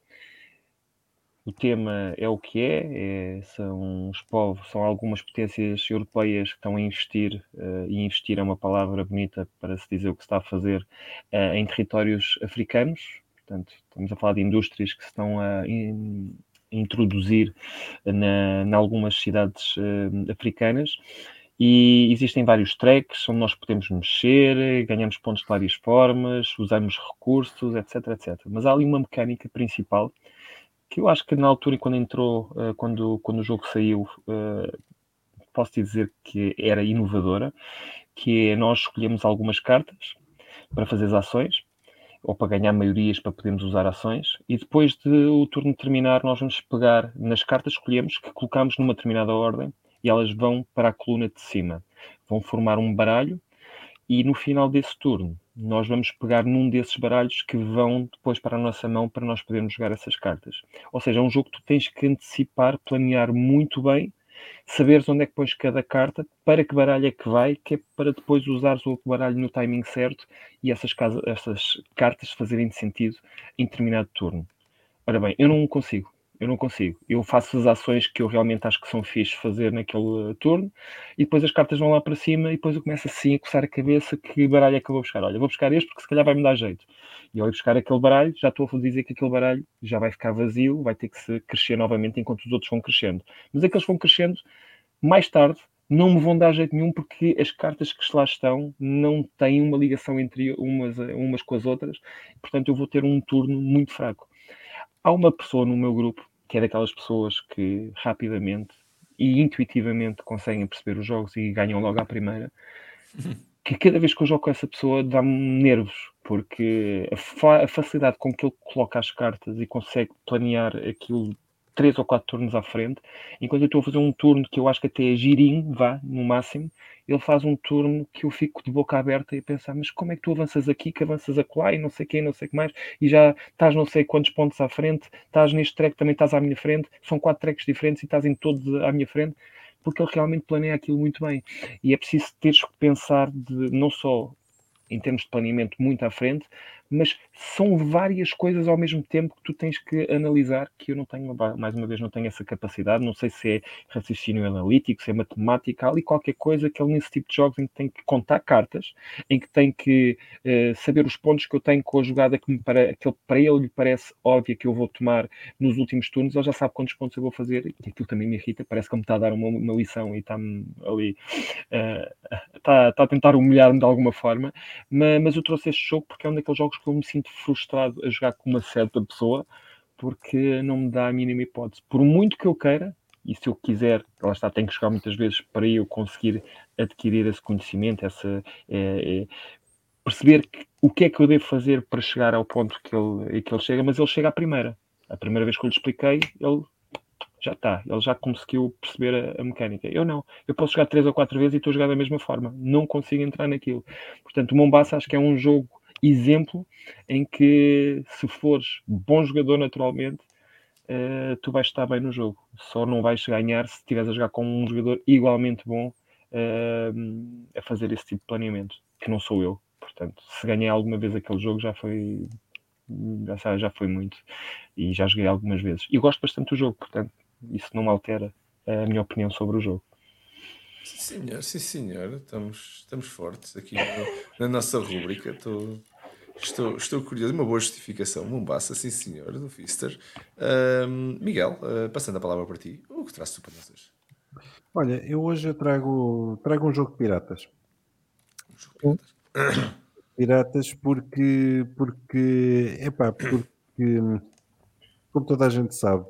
o tema é o que é, é, são os povos, são algumas potências europeias que estão a investir, uh, e investir é uma palavra bonita para se dizer o que se está a fazer uh, em territórios africanos. Portanto, estamos a falar de indústrias que se estão a in, introduzir na, em algumas cidades uh, africanas. E existem vários tracks onde nós podemos mexer, ganhamos pontos de várias formas, usamos recursos, etc, etc. Mas há ali uma mecânica principal que eu acho que na altura, quando entrou, uh, quando, quando o jogo saiu, uh, posso dizer que era inovadora, que é nós escolhemos algumas cartas para fazer as ações, ou para ganhar maiorias para podermos usar ações, e depois de o turno terminar, nós vamos pegar nas cartas que escolhemos, que colocamos numa determinada ordem, e elas vão para a coluna de cima. Vão formar um baralho, e no final desse turno, nós vamos pegar num desses baralhos que vão depois para a nossa mão para nós podermos jogar essas cartas. Ou seja, é um jogo que tu tens que antecipar, planear muito bem, saberes onde é que pões cada carta, para que baralho é que vai, que é para depois usares o baralho no timing certo e essas, essas cartas fazerem sentido em determinado turno. Ora bem, eu não consigo. Eu não consigo. Eu faço as ações que eu realmente acho que são fixe fazer naquele turno e depois as cartas vão lá para cima e depois eu começo assim a coçar a cabeça que baralho é que eu vou buscar. Olha, vou buscar este porque se calhar vai me dar jeito. E ao ir buscar aquele baralho, já estou a dizer que aquele baralho já vai ficar vazio, vai ter que se crescer novamente enquanto os outros vão crescendo. Mas aqueles vão crescendo, mais tarde não me vão dar jeito nenhum porque as cartas que lá estão não têm uma ligação entre umas, umas com as outras, portanto eu vou ter um turno muito fraco. Há uma pessoa no meu grupo que é daquelas pessoas que rapidamente e intuitivamente conseguem perceber os jogos e ganham logo à primeira, que cada vez que eu jogo com essa pessoa dá-me nervos, porque a, fa a, facilidade com que ele coloca as cartas e consegue planear aquilo três ou quatro turnos à frente, enquanto eu estou a fazer um turno que eu acho que até é girinho, vá, no máximo, ele faz um turno que eu fico de boca aberta e a pensar, mas como é que tu avanças aqui, que avanças acolá e não sei quem, não sei o que mais, e já estás não sei quantos pontos à frente, estás neste track, também estás à minha frente, são quatro tracks diferentes e estás em todos à minha frente, porque ele realmente planeia aquilo muito bem. E é preciso teres que pensar de não só em termos de planeamento muito à frente, mas são várias coisas ao mesmo tempo que tu tens que analisar, que eu não tenho, mais uma vez, não tenho essa capacidade, não sei se é raciocínio analítico, se é matemática, ali qualquer coisa que ele nesse tipo de jogos em que tem que contar cartas, em que tem que uh, saber os pontos que eu tenho com a jogada que, me para, que ele, para ele lhe parece óbvia que eu vou tomar nos últimos turnos, ele já sabe quantos pontos eu vou fazer, e aquilo também me irrita, parece que ele me está a dar uma, uma lição e está-me ali, uh, está, está a tentar humilhar-me de alguma forma, mas, mas eu trouxe este jogo porque é um daqueles jogos que eu me sinto frustrado a jogar com uma certa pessoa porque não me dá a mínima hipótese. Por muito que eu queira, e se eu quiser, lá está, tenho que jogar muitas vezes para eu conseguir adquirir esse conhecimento, essa, é, é, perceber que, o que é que eu devo fazer para chegar ao ponto que ele, que ele chega, mas ele chega à primeira. A primeira vez que eu lhe expliquei, ele já está, ele já conseguiu perceber a, a, mecânica. Eu não, eu posso jogar três ou quatro vezes e estou a jogar da mesma forma, não consigo entrar naquilo. Portanto, o Mombasa acho que é um jogo exemplo em que, se fores bom jogador naturalmente, uh, tu vais estar bem no jogo. Só não vais ganhar se estiveres a jogar com um jogador igualmente bom uh, a fazer esse tipo de planeamento, que não sou eu. Portanto, se ganhei alguma vez aquele jogo, já foi já, já foi muito e já joguei algumas vezes. E gosto bastante do jogo, portanto, isso não altera a minha opinião sobre o jogo. Sim, senhor, sim, senhor. Estamos, estamos fortes aqui no, na nossa rúbrica. Estou, estou, estou curioso. Uma boa justificação. Mombasa, sim, senhor, do Fister. Um, Miguel, uh, passando a palavra para ti, o que traz tu para nós hoje? Olha, eu hoje trago, trago um jogo de piratas. Um jogo de piratas. Piratas porque, porque, epá, porque, como toda a gente sabe,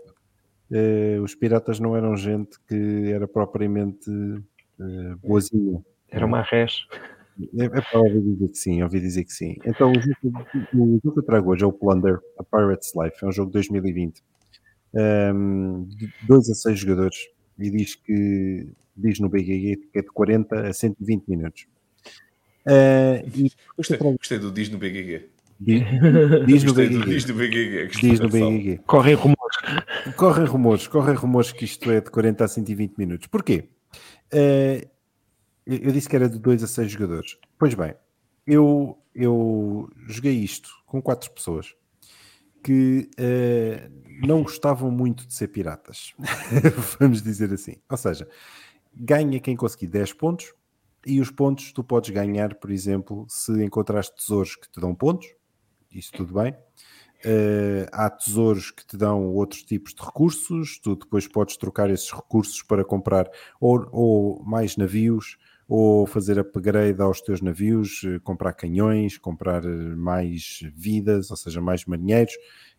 eh, os piratas não eram gente que era propriamente uh, boazinha. Era uma res. É, é para ouvir dizer que sim, ouvi dizer que sim. Então, o jogo, o jogo que eu trago hoje é o Plunder, a Pirate's Life. É um jogo de 2020. Um, de 2 a 6 jogadores. E diz que diz no BGG que é de 40 a 120 minutos. Uh, e gostei, gostei, do diz no BGG. Diz, diz no BGG. Diz no BGG. Diz no BGG. Correm rumores. Correm rumores. Correm rumores que isto é de 40 a 120 minutos. Porquê? Uh, eu disse que era de 2 a 6 jogadores. Pois bem, eu, eu joguei isto com quatro pessoas que uh, não gostavam muito de ser piratas. Vamos dizer assim. Ou seja, ganha quem conseguir 10 pontos e os pontos tu podes ganhar, por exemplo, se encontraste tesouros que te dão pontos, isso tudo bem. Uh, há tesouros que te dão outros tipos de recursos, tu depois podes trocar esses recursos para comprar ou, ou mais navios, ou fazer upgrade aos teus navios, eh, comprar canhões, comprar eh, mais vidas, ou seja, mais marinheiros.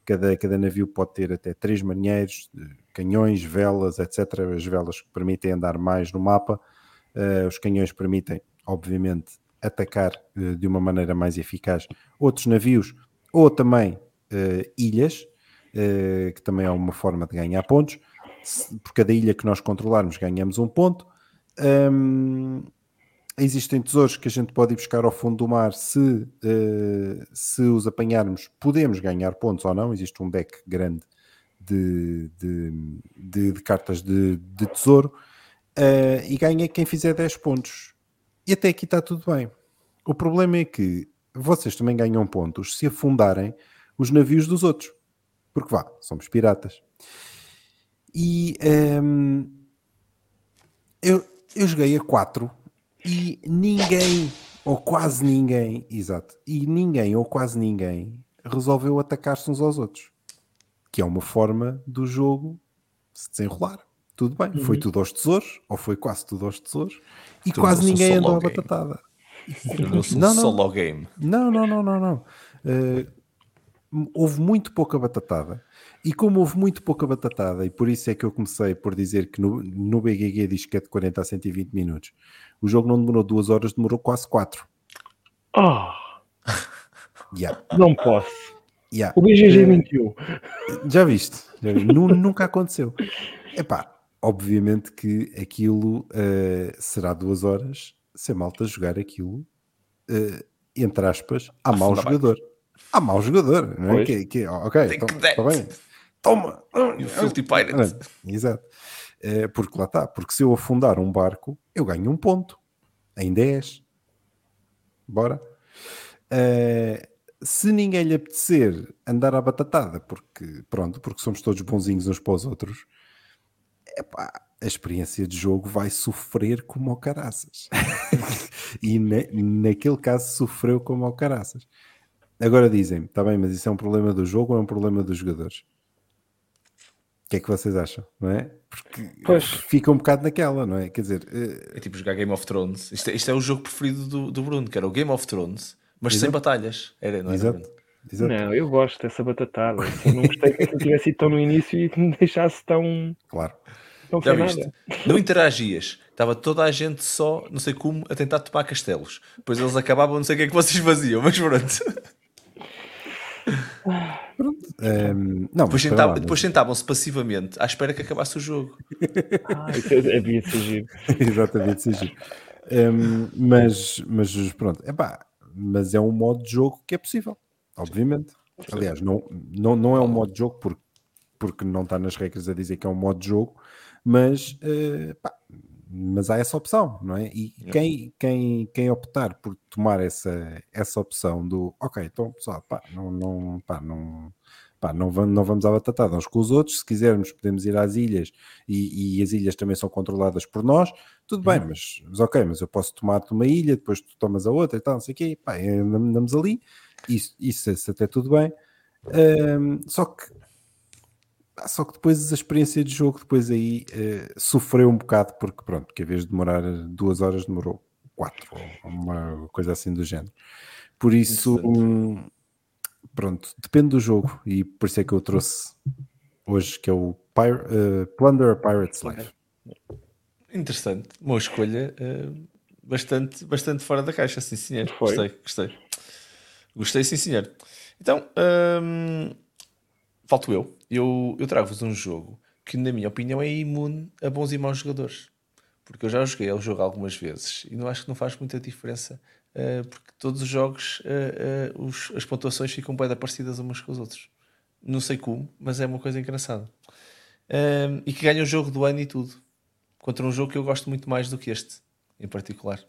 Cada, cada navio pode ter até três marinheiros, canhões, velas, etc. As velas permitem andar mais no mapa, uh, os canhões permitem, obviamente, atacar uh, de uma maneira mais eficaz outros navios ou também uh, ilhas, que também é uma forma de ganhar pontos. Por cada ilha que nós controlarmos, ganhamos um ponto. Um, existem tesouros que a gente pode ir buscar ao fundo do mar se, uh, se os apanharmos, podemos ganhar pontos ou não. Existe um deck grande de, de, de, de cartas de, tesouro uh, e ganha quem fizer 10 pontos. E até aqui está tudo bem. O problema é que vocês também ganham pontos se afundarem os navios dos outros. Porque vá, somos piratas. E ehm, eu, eu joguei a 4 e ninguém, ou quase ninguém, exato, e ninguém ou quase ninguém resolveu atacar-se uns aos outros. Que é uma forma do jogo se desenrolar. tudo bem, foi tudo aos tesouros, ou foi quase tudo aos tesouros, e Tudo quase ninguém andou à game. batatada. Tornou-se um Não, não. solo game. Não, não, não, não, não. Eh, houve muito pouca batatada. E como houve muito pouca batatada, e por isso é que eu comecei por dizer que no, no BGG diz que é de 40 a 120 minutos, o jogo não demorou duas horas, demorou quase quatro. Oh, Yeah, não posso. yeah. O BGG Eh, mentiu. Já viste? Já viste? Nu- nunca aconteceu. Epá, obviamente que aquilo eh, será duas horas se a malta jogar aquilo, eh, entre aspas, há mau jogador. Há mau jogador, não é? Pois. Que, que, ok, Take então, that. está bem. Toma! E o Filthy Pirate. Exato. Eh, porque lá está, porque se eu afundar um barco, eu ganho um ponto em 10. Bora. Eh, se ninguém lhe apetecer andar à batatada, porque pronto, porque somos todos bonzinhos uns para os outros, epá, a experiência de jogo vai sofrer como ao caraças. e na- naquele caso sofreu como ao caraças. Agora dizem-me, está bem, mas isso é um problema do jogo ou é um problema dos jogadores? O que é que vocês acham, não é? Porque Pois. fica um bocado naquela, não é? Quer dizer, eh, É tipo jogar Game of Thrones. Isto é, isto é o jogo preferido do, do Bruno, que era o Game of Thrones, mas sem Exato. batalhas. Era, não era? exato, Bruno? exato, Não, eu gosto dessa batatada. Eu não gostei que eu tivesse ido tão no início e que me deixasse tão, claro. tão Já sem viste? nada. Não interagias. Estava toda a gente só, não sei como, a tentar tomar castelos. Depois eles acabavam, não sei o que é que vocês faziam, mas pronto. Ehm, não, Depois, sentavam-se passivamente à espera que acabasse o jogo. Ah, havia de giro. Exatamente, sim, sim. Hum, mas, mas pronto, epá, mas é um modo de jogo que é possível, obviamente. Aliás, não, não, não é um modo de jogo porque, porque não está nas regras a dizer que é um modo de jogo, mas, eh, pá, mas há essa opção, não é? E quem, quem, quem optar por tomar essa, essa opção do ok, então pessoal, pá, não, não, pá, não, pá, não, vamos, não vamos à batatada uns com os outros, se quisermos podemos ir às ilhas e, e as ilhas também são controladas por nós, tudo bem, mas, mas ok, mas eu posso tomar-te uma ilha, depois tu tomas a outra e tal, não sei o quê, pá, andamos ali, isso, isso, isso até tudo bem, Ahm, só que só que depois a experiência de jogo depois aí eh, sofreu um bocado porque pronto, porque em vez de demorar duas horas demorou quatro ou uma coisa assim do género por isso hum, pronto, depende do jogo e por isso é que eu trouxe hoje que é o Pir- eh, Plunder a Pirate's Life Interessante. Uma escolha eh, bastante, bastante fora da caixa, sim senhor. Foi. Gostei, gostei. Gostei, sim senhor. Então, hum, falto eu. Eu, eu trago-vos um jogo que, na minha opinião, é imune a bons e maus jogadores. Porque eu já joguei o jogo algumas vezes e não acho que não faz muita diferença, eh, porque todos os jogos, eh, eh, os- as pontuações ficam bem parecidas umas com os outros. Não sei como, mas é uma coisa engraçada. Hum, e que ganha o jogo do ano e tudo contra um jogo que eu gosto muito mais do que este, em particular.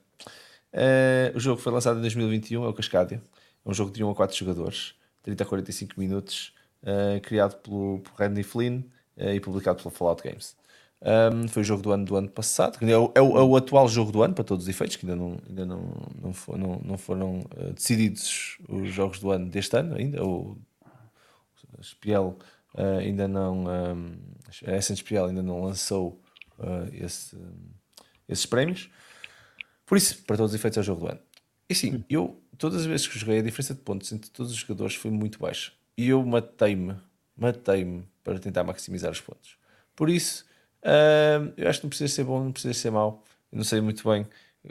O jogo foi lançado em 2021, é o Cascadia. É um jogo de 1 a 4 jogadores, 30 a 45 minutos, eh, criado pelo, por Randy Flynn eh, e publicado pela Fallout Games. Um, foi o jogo do ano do ano passado, é o, é o- é o atual jogo do ano, para todos os efeitos, que ainda não, ainda não, não, for- não- não foram eh, decididos os jogos do ano deste ano, ainda. O, a Spiel eh, ainda não. um, a Essence Spiel ainda não lançou eh, esse, esses prémios. Por isso, para todos os efeitos, é o jogo do ano. E sim, eu, todas as vezes que joguei, a diferença de pontos entre todos os jogadores foi muito baixa. E eu matei-me, matei-me para tentar maximizar os pontos. Por isso, hum, eu acho que não precisa ser bom, não precisa ser mau. Eu não sei muito bem.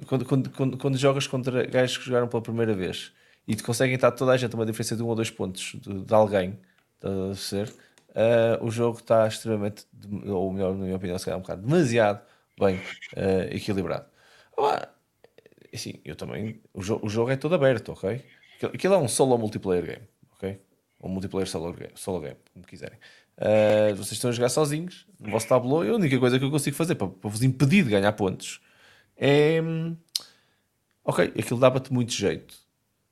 Quando, quando, quando, quando jogas contra gajos que jogaram pela primeira vez e te conseguem estar toda a gente uma diferença de um ou dois pontos de, de alguém, a ser, ah, o jogo está extremamente, de- ou melhor, na minha opinião, se calhar um bocado demasiado bem ah, equilibrado. Ah, assim, eu também. O, jo- o jogo é todo aberto, ok? Aquilo- é um solo multiplayer game? Ou multiplayer solo game, solo game como quiserem. Ah, vocês estão a jogar sozinhos, no vosso tableau, e a única coisa que eu consigo fazer para, para vos impedir de ganhar pontos é. hum, Ok, aquilo dava-te muito jeito,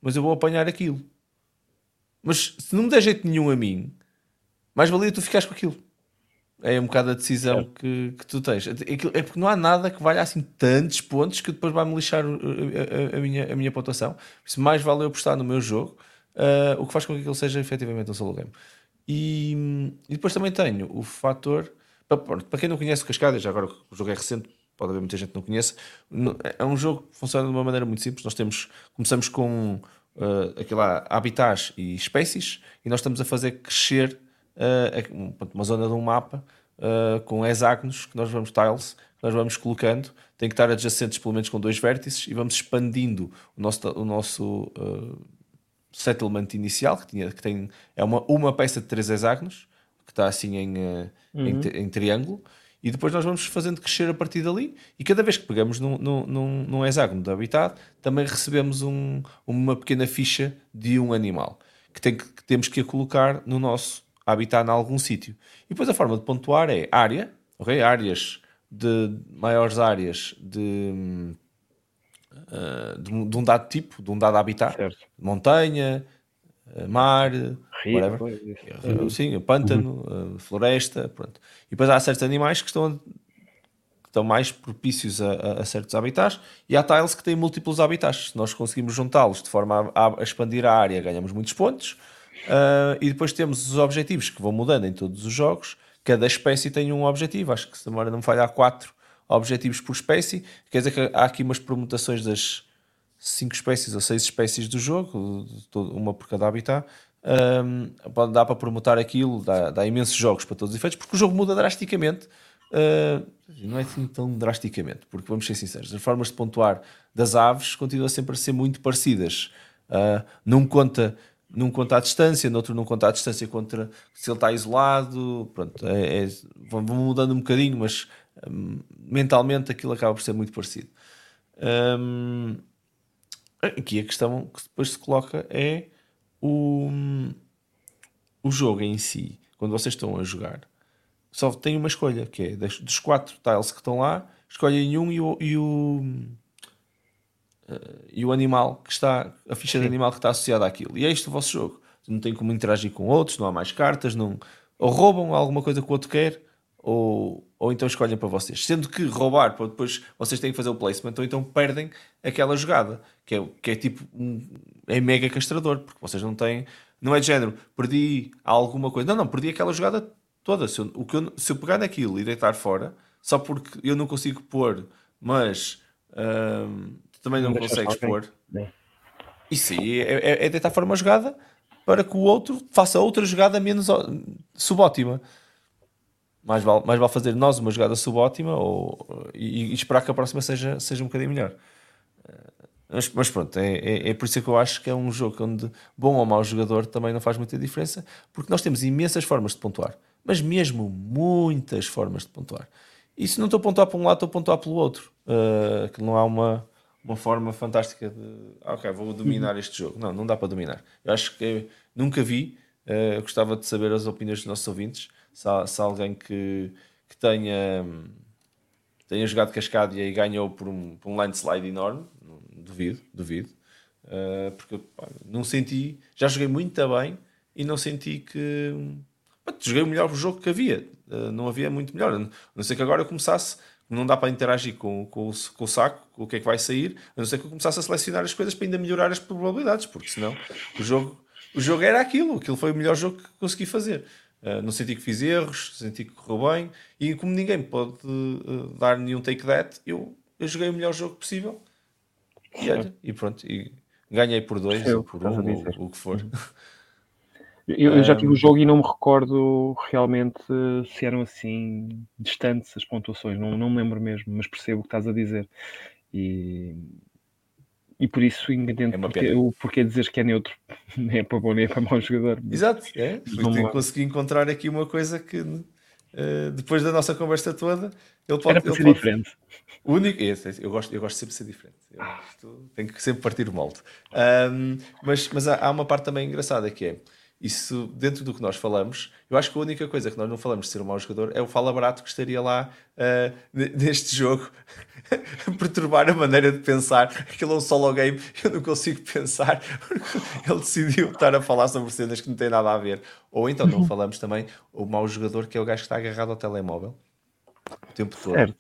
mas eu vou apanhar aquilo. Mas se não me der jeito nenhum a mim, mais valia tu ficares com aquilo. É um bocado a decisão que, que tu tens. Aquilo- É porque não há nada que valha assim tantos pontos que depois vai-me lixar a, a- a minha, a minha pontuação. Por isso, mais vale eu apostar no meu jogo, ah, o que faz com que aquilo seja efetivamente um solo game. E, e depois também tenho o fator, Para, para quem não conhece o Cascada, já agora o jogo é recente, pode haver muita gente que não conheça. É um jogo que funciona de uma maneira muito simples. Nós temos, começamos com uh, aquela habitats e espécies e nós estamos a fazer crescer uh, uma zona de um mapa uh, com hexágonos que nós vamos tiles, que nós vamos colocando. Tem que estar adjacentes pelo menos com dois vértices e vamos expandindo o nosso, o nosso uh, settlement inicial, que, tinha, que tem, é uma, uma peça de três hexágonos, que está assim em, uhum. em, em triângulo e depois nós vamos fazendo crescer a partir dali. E cada vez que pegamos num, num, num hexágono de habitat, também recebemos um, uma pequena ficha de um animal que, tem que, que temos que a colocar no nosso habitat em algum sítio. E depois a forma de pontuar é área, ok? Áreas de maiores áreas de, uh, de, de, um dado tipo, de um dado habitat, certo. montanha, eh, mar, Rio, whatever. Sim, pântano, uhum. floresta, pronto. E depois há certos animais que estão, que estão mais propícios a, a, a, certos habitats e há tiles que têm múltiplos habitats. Se nós conseguimos juntá-los de forma a, a, expandir a área, ganhamos muitos pontos. Uh, e depois temos os objetivos que vão mudando em todos os jogos. Cada espécie tem um objetivo. Acho que se demora não me falha, há quatro objetivos por espécie. Quer dizer que há aqui umas permutações das cinco espécies ou seis espécies do jogo, uma por cada habitat um, dar para promotar aquilo, dá, dá, imensos jogos para todos os efeitos, porque o jogo muda drasticamente. Uh, não é assim tão drasticamente, porque vamos ser sinceros, as formas de pontuar das aves continuam sempre a ser muito parecidas. Uh, num conta num conta à distância, no outro não conta à distância contra se ele está isolado, pronto, é, é, vão mudando um bocadinho, mas um, mentalmente aquilo acaba por ser muito parecido. Um, aqui a questão que depois se coloca é o, o jogo em si, quando vocês estão a jogar, só tem uma escolha, que é dos quatro tiles que estão lá, escolhem um e o, e o, uh, e o animal que está, a ficha Sim. de animal que está associada àquilo. E é isto o vosso jogo. Não tem como interagir com outros, não há mais cartas, não, ou roubam alguma coisa que o outro quer, ou, ou então escolhem para vocês. Sendo que roubar, para depois vocês têm que fazer o placement, ou então perdem aquela jogada, que é, que é tipo, um, é mega castrador, porque vocês não têm, não é de género, perdi alguma coisa, não, não, perdi aquela jogada toda. Se eu, o que eu, se eu pegar naquilo e deitar fora, só porque eu não consigo pôr, mas hum, também não, não consegues pôr. Isso aí é, é, é deitar fora uma jogada para que o outro faça outra jogada menos subótima mais vale, mais vale fazer nós uma jogada subótima ou, e, e, esperar que a próxima seja, seja um bocadinho melhor. Eh, mas, mas pronto, é, é, é, por isso que eu acho que é um jogo onde bom ou mau jogador também não faz muita diferença, porque nós temos imensas formas de pontuar, mas mesmo muitas formas de pontuar. E se não estou a pontuar para um lado, estou a pontuar pelo outro. Uh, que não há uma, uma forma fantástica de ah, ok, vou dominar este jogo. Não, não dá para dominar. Eu acho que nunca vi. Uh, gostava de saber as opiniões dos nossos ouvintes se, há, se há alguém que, que tenha, tenha jogado Cascadia e ganhou por um, por um landslide enorme, duvido, duvido, uh, porque pá, não senti, já joguei muito bem e não senti que pá, joguei o melhor jogo que havia, uh, não havia muito melhor, a não ser que agora eu começasse não dá para interagir com, com, com, o saco, com o que é que vai sair, a não ser que eu começasse a selecionar as coisas para ainda melhorar as probabilidades, porque senão o jogo, o jogo era aquilo, aquilo foi o melhor jogo que consegui fazer. Uh, não senti que fiz erros, senti que correu bem. E como ninguém pode uh, dar nenhum take that, eu, eu joguei o melhor jogo possível. E olha, e pronto. E ganhei por dois, ou por um, ou o que for. Eu, eu, já tive o jogo e não me recordo realmente se eram assim distantes as pontuações, não, não me lembro mesmo, mas percebo o que estás a dizer. E, e por isso entendo é porque, o porquê dizer que é neutro, nem é para bom nem é para mau jogador. Exato, é. consegui encontrar aqui uma coisa que uh, depois da nossa conversa toda ele pode. Era para ser pode... diferente. O único, esse, eu, gosto, eu gosto sempre de ser diferente. Eu ah. tenho que sempre partir o molde. Um, mas mas há, há uma parte também engraçada que é isso, dentro do que nós falamos, eu acho que a única coisa que nós não falamos de ser um mau jogador é o fala barato que estaria lá uh, neste jogo perturbar a maneira de pensar. Aquilo é um solo game, eu não consigo pensar porque ele decidiu estar a falar sobre cenas que não têm nada a ver. Ou então não falamos também o mau jogador que é o gajo que está agarrado ao telemóvel o tempo todo. Certo.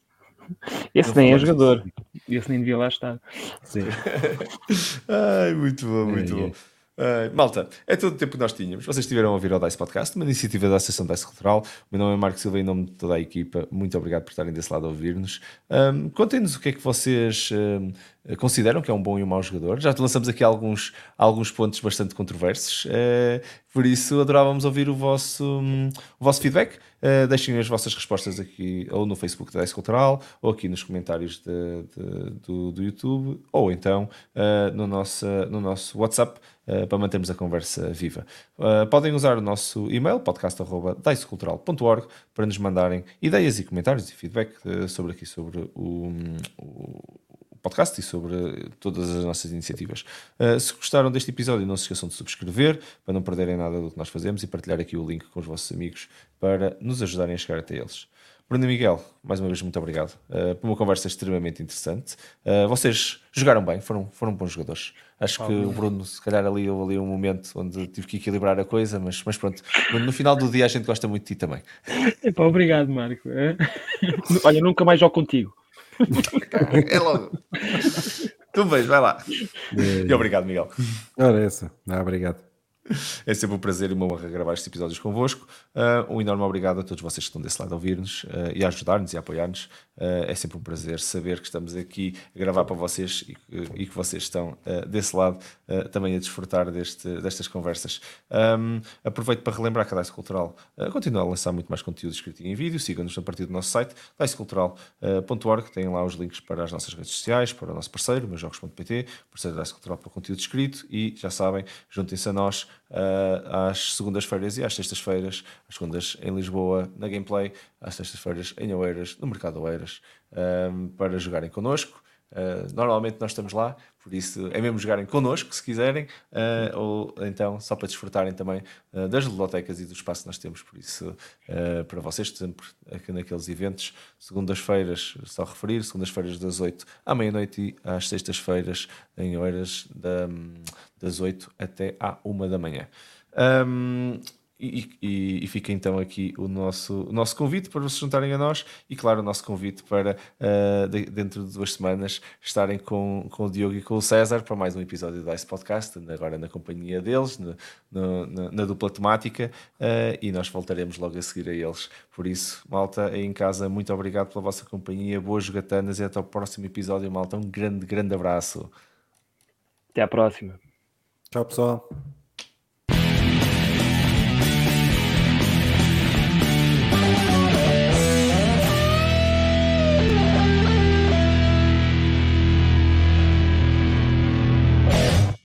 Esse não nem é jogador. Esse nem devia lá estar. Sim. Ai, muito bom, muito é, bom. É. Uh, malta, é todo o tempo que nós tínhamos. Vocês estiveram a ouvir o DICE Podcast, uma iniciativa da Associação DICE Cultural. O meu nome é Marco Silva, em nome de toda a equipa. Muito obrigado por estarem desse lado a ouvir-nos. Um, Contem-nos o que é que vocês um, consideram que é um bom e um mau jogador. Já lançamos aqui alguns, alguns pontos bastante controversos. Uh, por isso, adorávamos ouvir o vosso, um, o vosso feedback. Uh, deixem as vossas respostas aqui, ou no Facebook da DICE Cultural, ou aqui nos comentários de, de, do, do, YouTube, ou então no, nosso, no nosso WhatsApp. Para mantermos a conversa viva. Podem usar o nosso e-mail, podcast.dicecultural.org, para nos mandarem ideias e comentários e feedback sobre aqui sobre o, o, podcast e sobre todas as nossas iniciativas. se gostaram deste episódio, não se esqueçam de subscrever para não perderem nada do que nós fazemos e partilhar aqui o link com os vossos amigos para nos ajudarem a chegar até eles. Bruno e Miguel, mais uma vez, muito obrigado uh, por uma conversa extremamente interessante. Uh, vocês jogaram bem, foram, foram bons jogadores. Acho que o Bruno, se calhar, ali houve ali um momento onde tive que equilibrar a coisa, mas, mas pronto, no final do dia a gente gosta muito de ti também. Epá, obrigado, Marco. É? Olha, nunca mais jogo contigo. É logo. Tu beijo, vai lá. E obrigado, Miguel. Ora, essa. Não, obrigado. É sempre um prazer e uma honra gravar estes episódios convosco. Uh, um enorme obrigado a todos vocês que estão desse lado a ouvir-nos uh, e a ajudar-nos e a apoiar-nos. Uh, é sempre um prazer saber que estamos aqui a gravar para vocês e, e que vocês estão desse lado também a desfrutar deste, destas conversas. Um, aproveito para relembrar que a Dice Cultural continua a lançar muito mais conteúdo escrito em vídeo. Sigam-nos a partir do nosso site, dicecultural.org. Tem lá os links para as nossas redes sociais, para o nosso parceiro, meusjogos.pt, parceiro da Dice Cultural para conteúdo escrito. E já sabem, juntem-se a nós uh, às segundas-feiras e às sextas-feiras, às segundas em Lisboa, na Gameplay, às sextas-feiras em Oeiras, no Mercado Oeiras, um, para jogarem connosco. Uh, normalmente nós estamos lá, por isso é mesmo jogarem connosco, se quiserem, uh, ou então só para desfrutarem também uh, das bibliotecas e do espaço que nós temos. Por isso, para vocês, sempre aqui naqueles eventos, segundas-feiras, só referir, segundas-feiras das 8 à meia-noite e às sextas-feiras em horas da, das 8 até à 1 da manhã. Um, e, e, e, fica então aqui o nosso, o nosso convite para se juntarem a nós e, claro, o nosso convite para uh, de, dentro de duas semanas estarem com, com o Diogo e com o César para mais um episódio do Ice Podcast, agora na companhia deles, no, no, na, na, dupla temática, uh, e nós voltaremos logo a seguir a eles. Por isso, malta, aí em casa, muito obrigado pela vossa companhia, boas jogatanas e até o próximo episódio, malta. Um grande, grande abraço. Até à próxima. Takk så.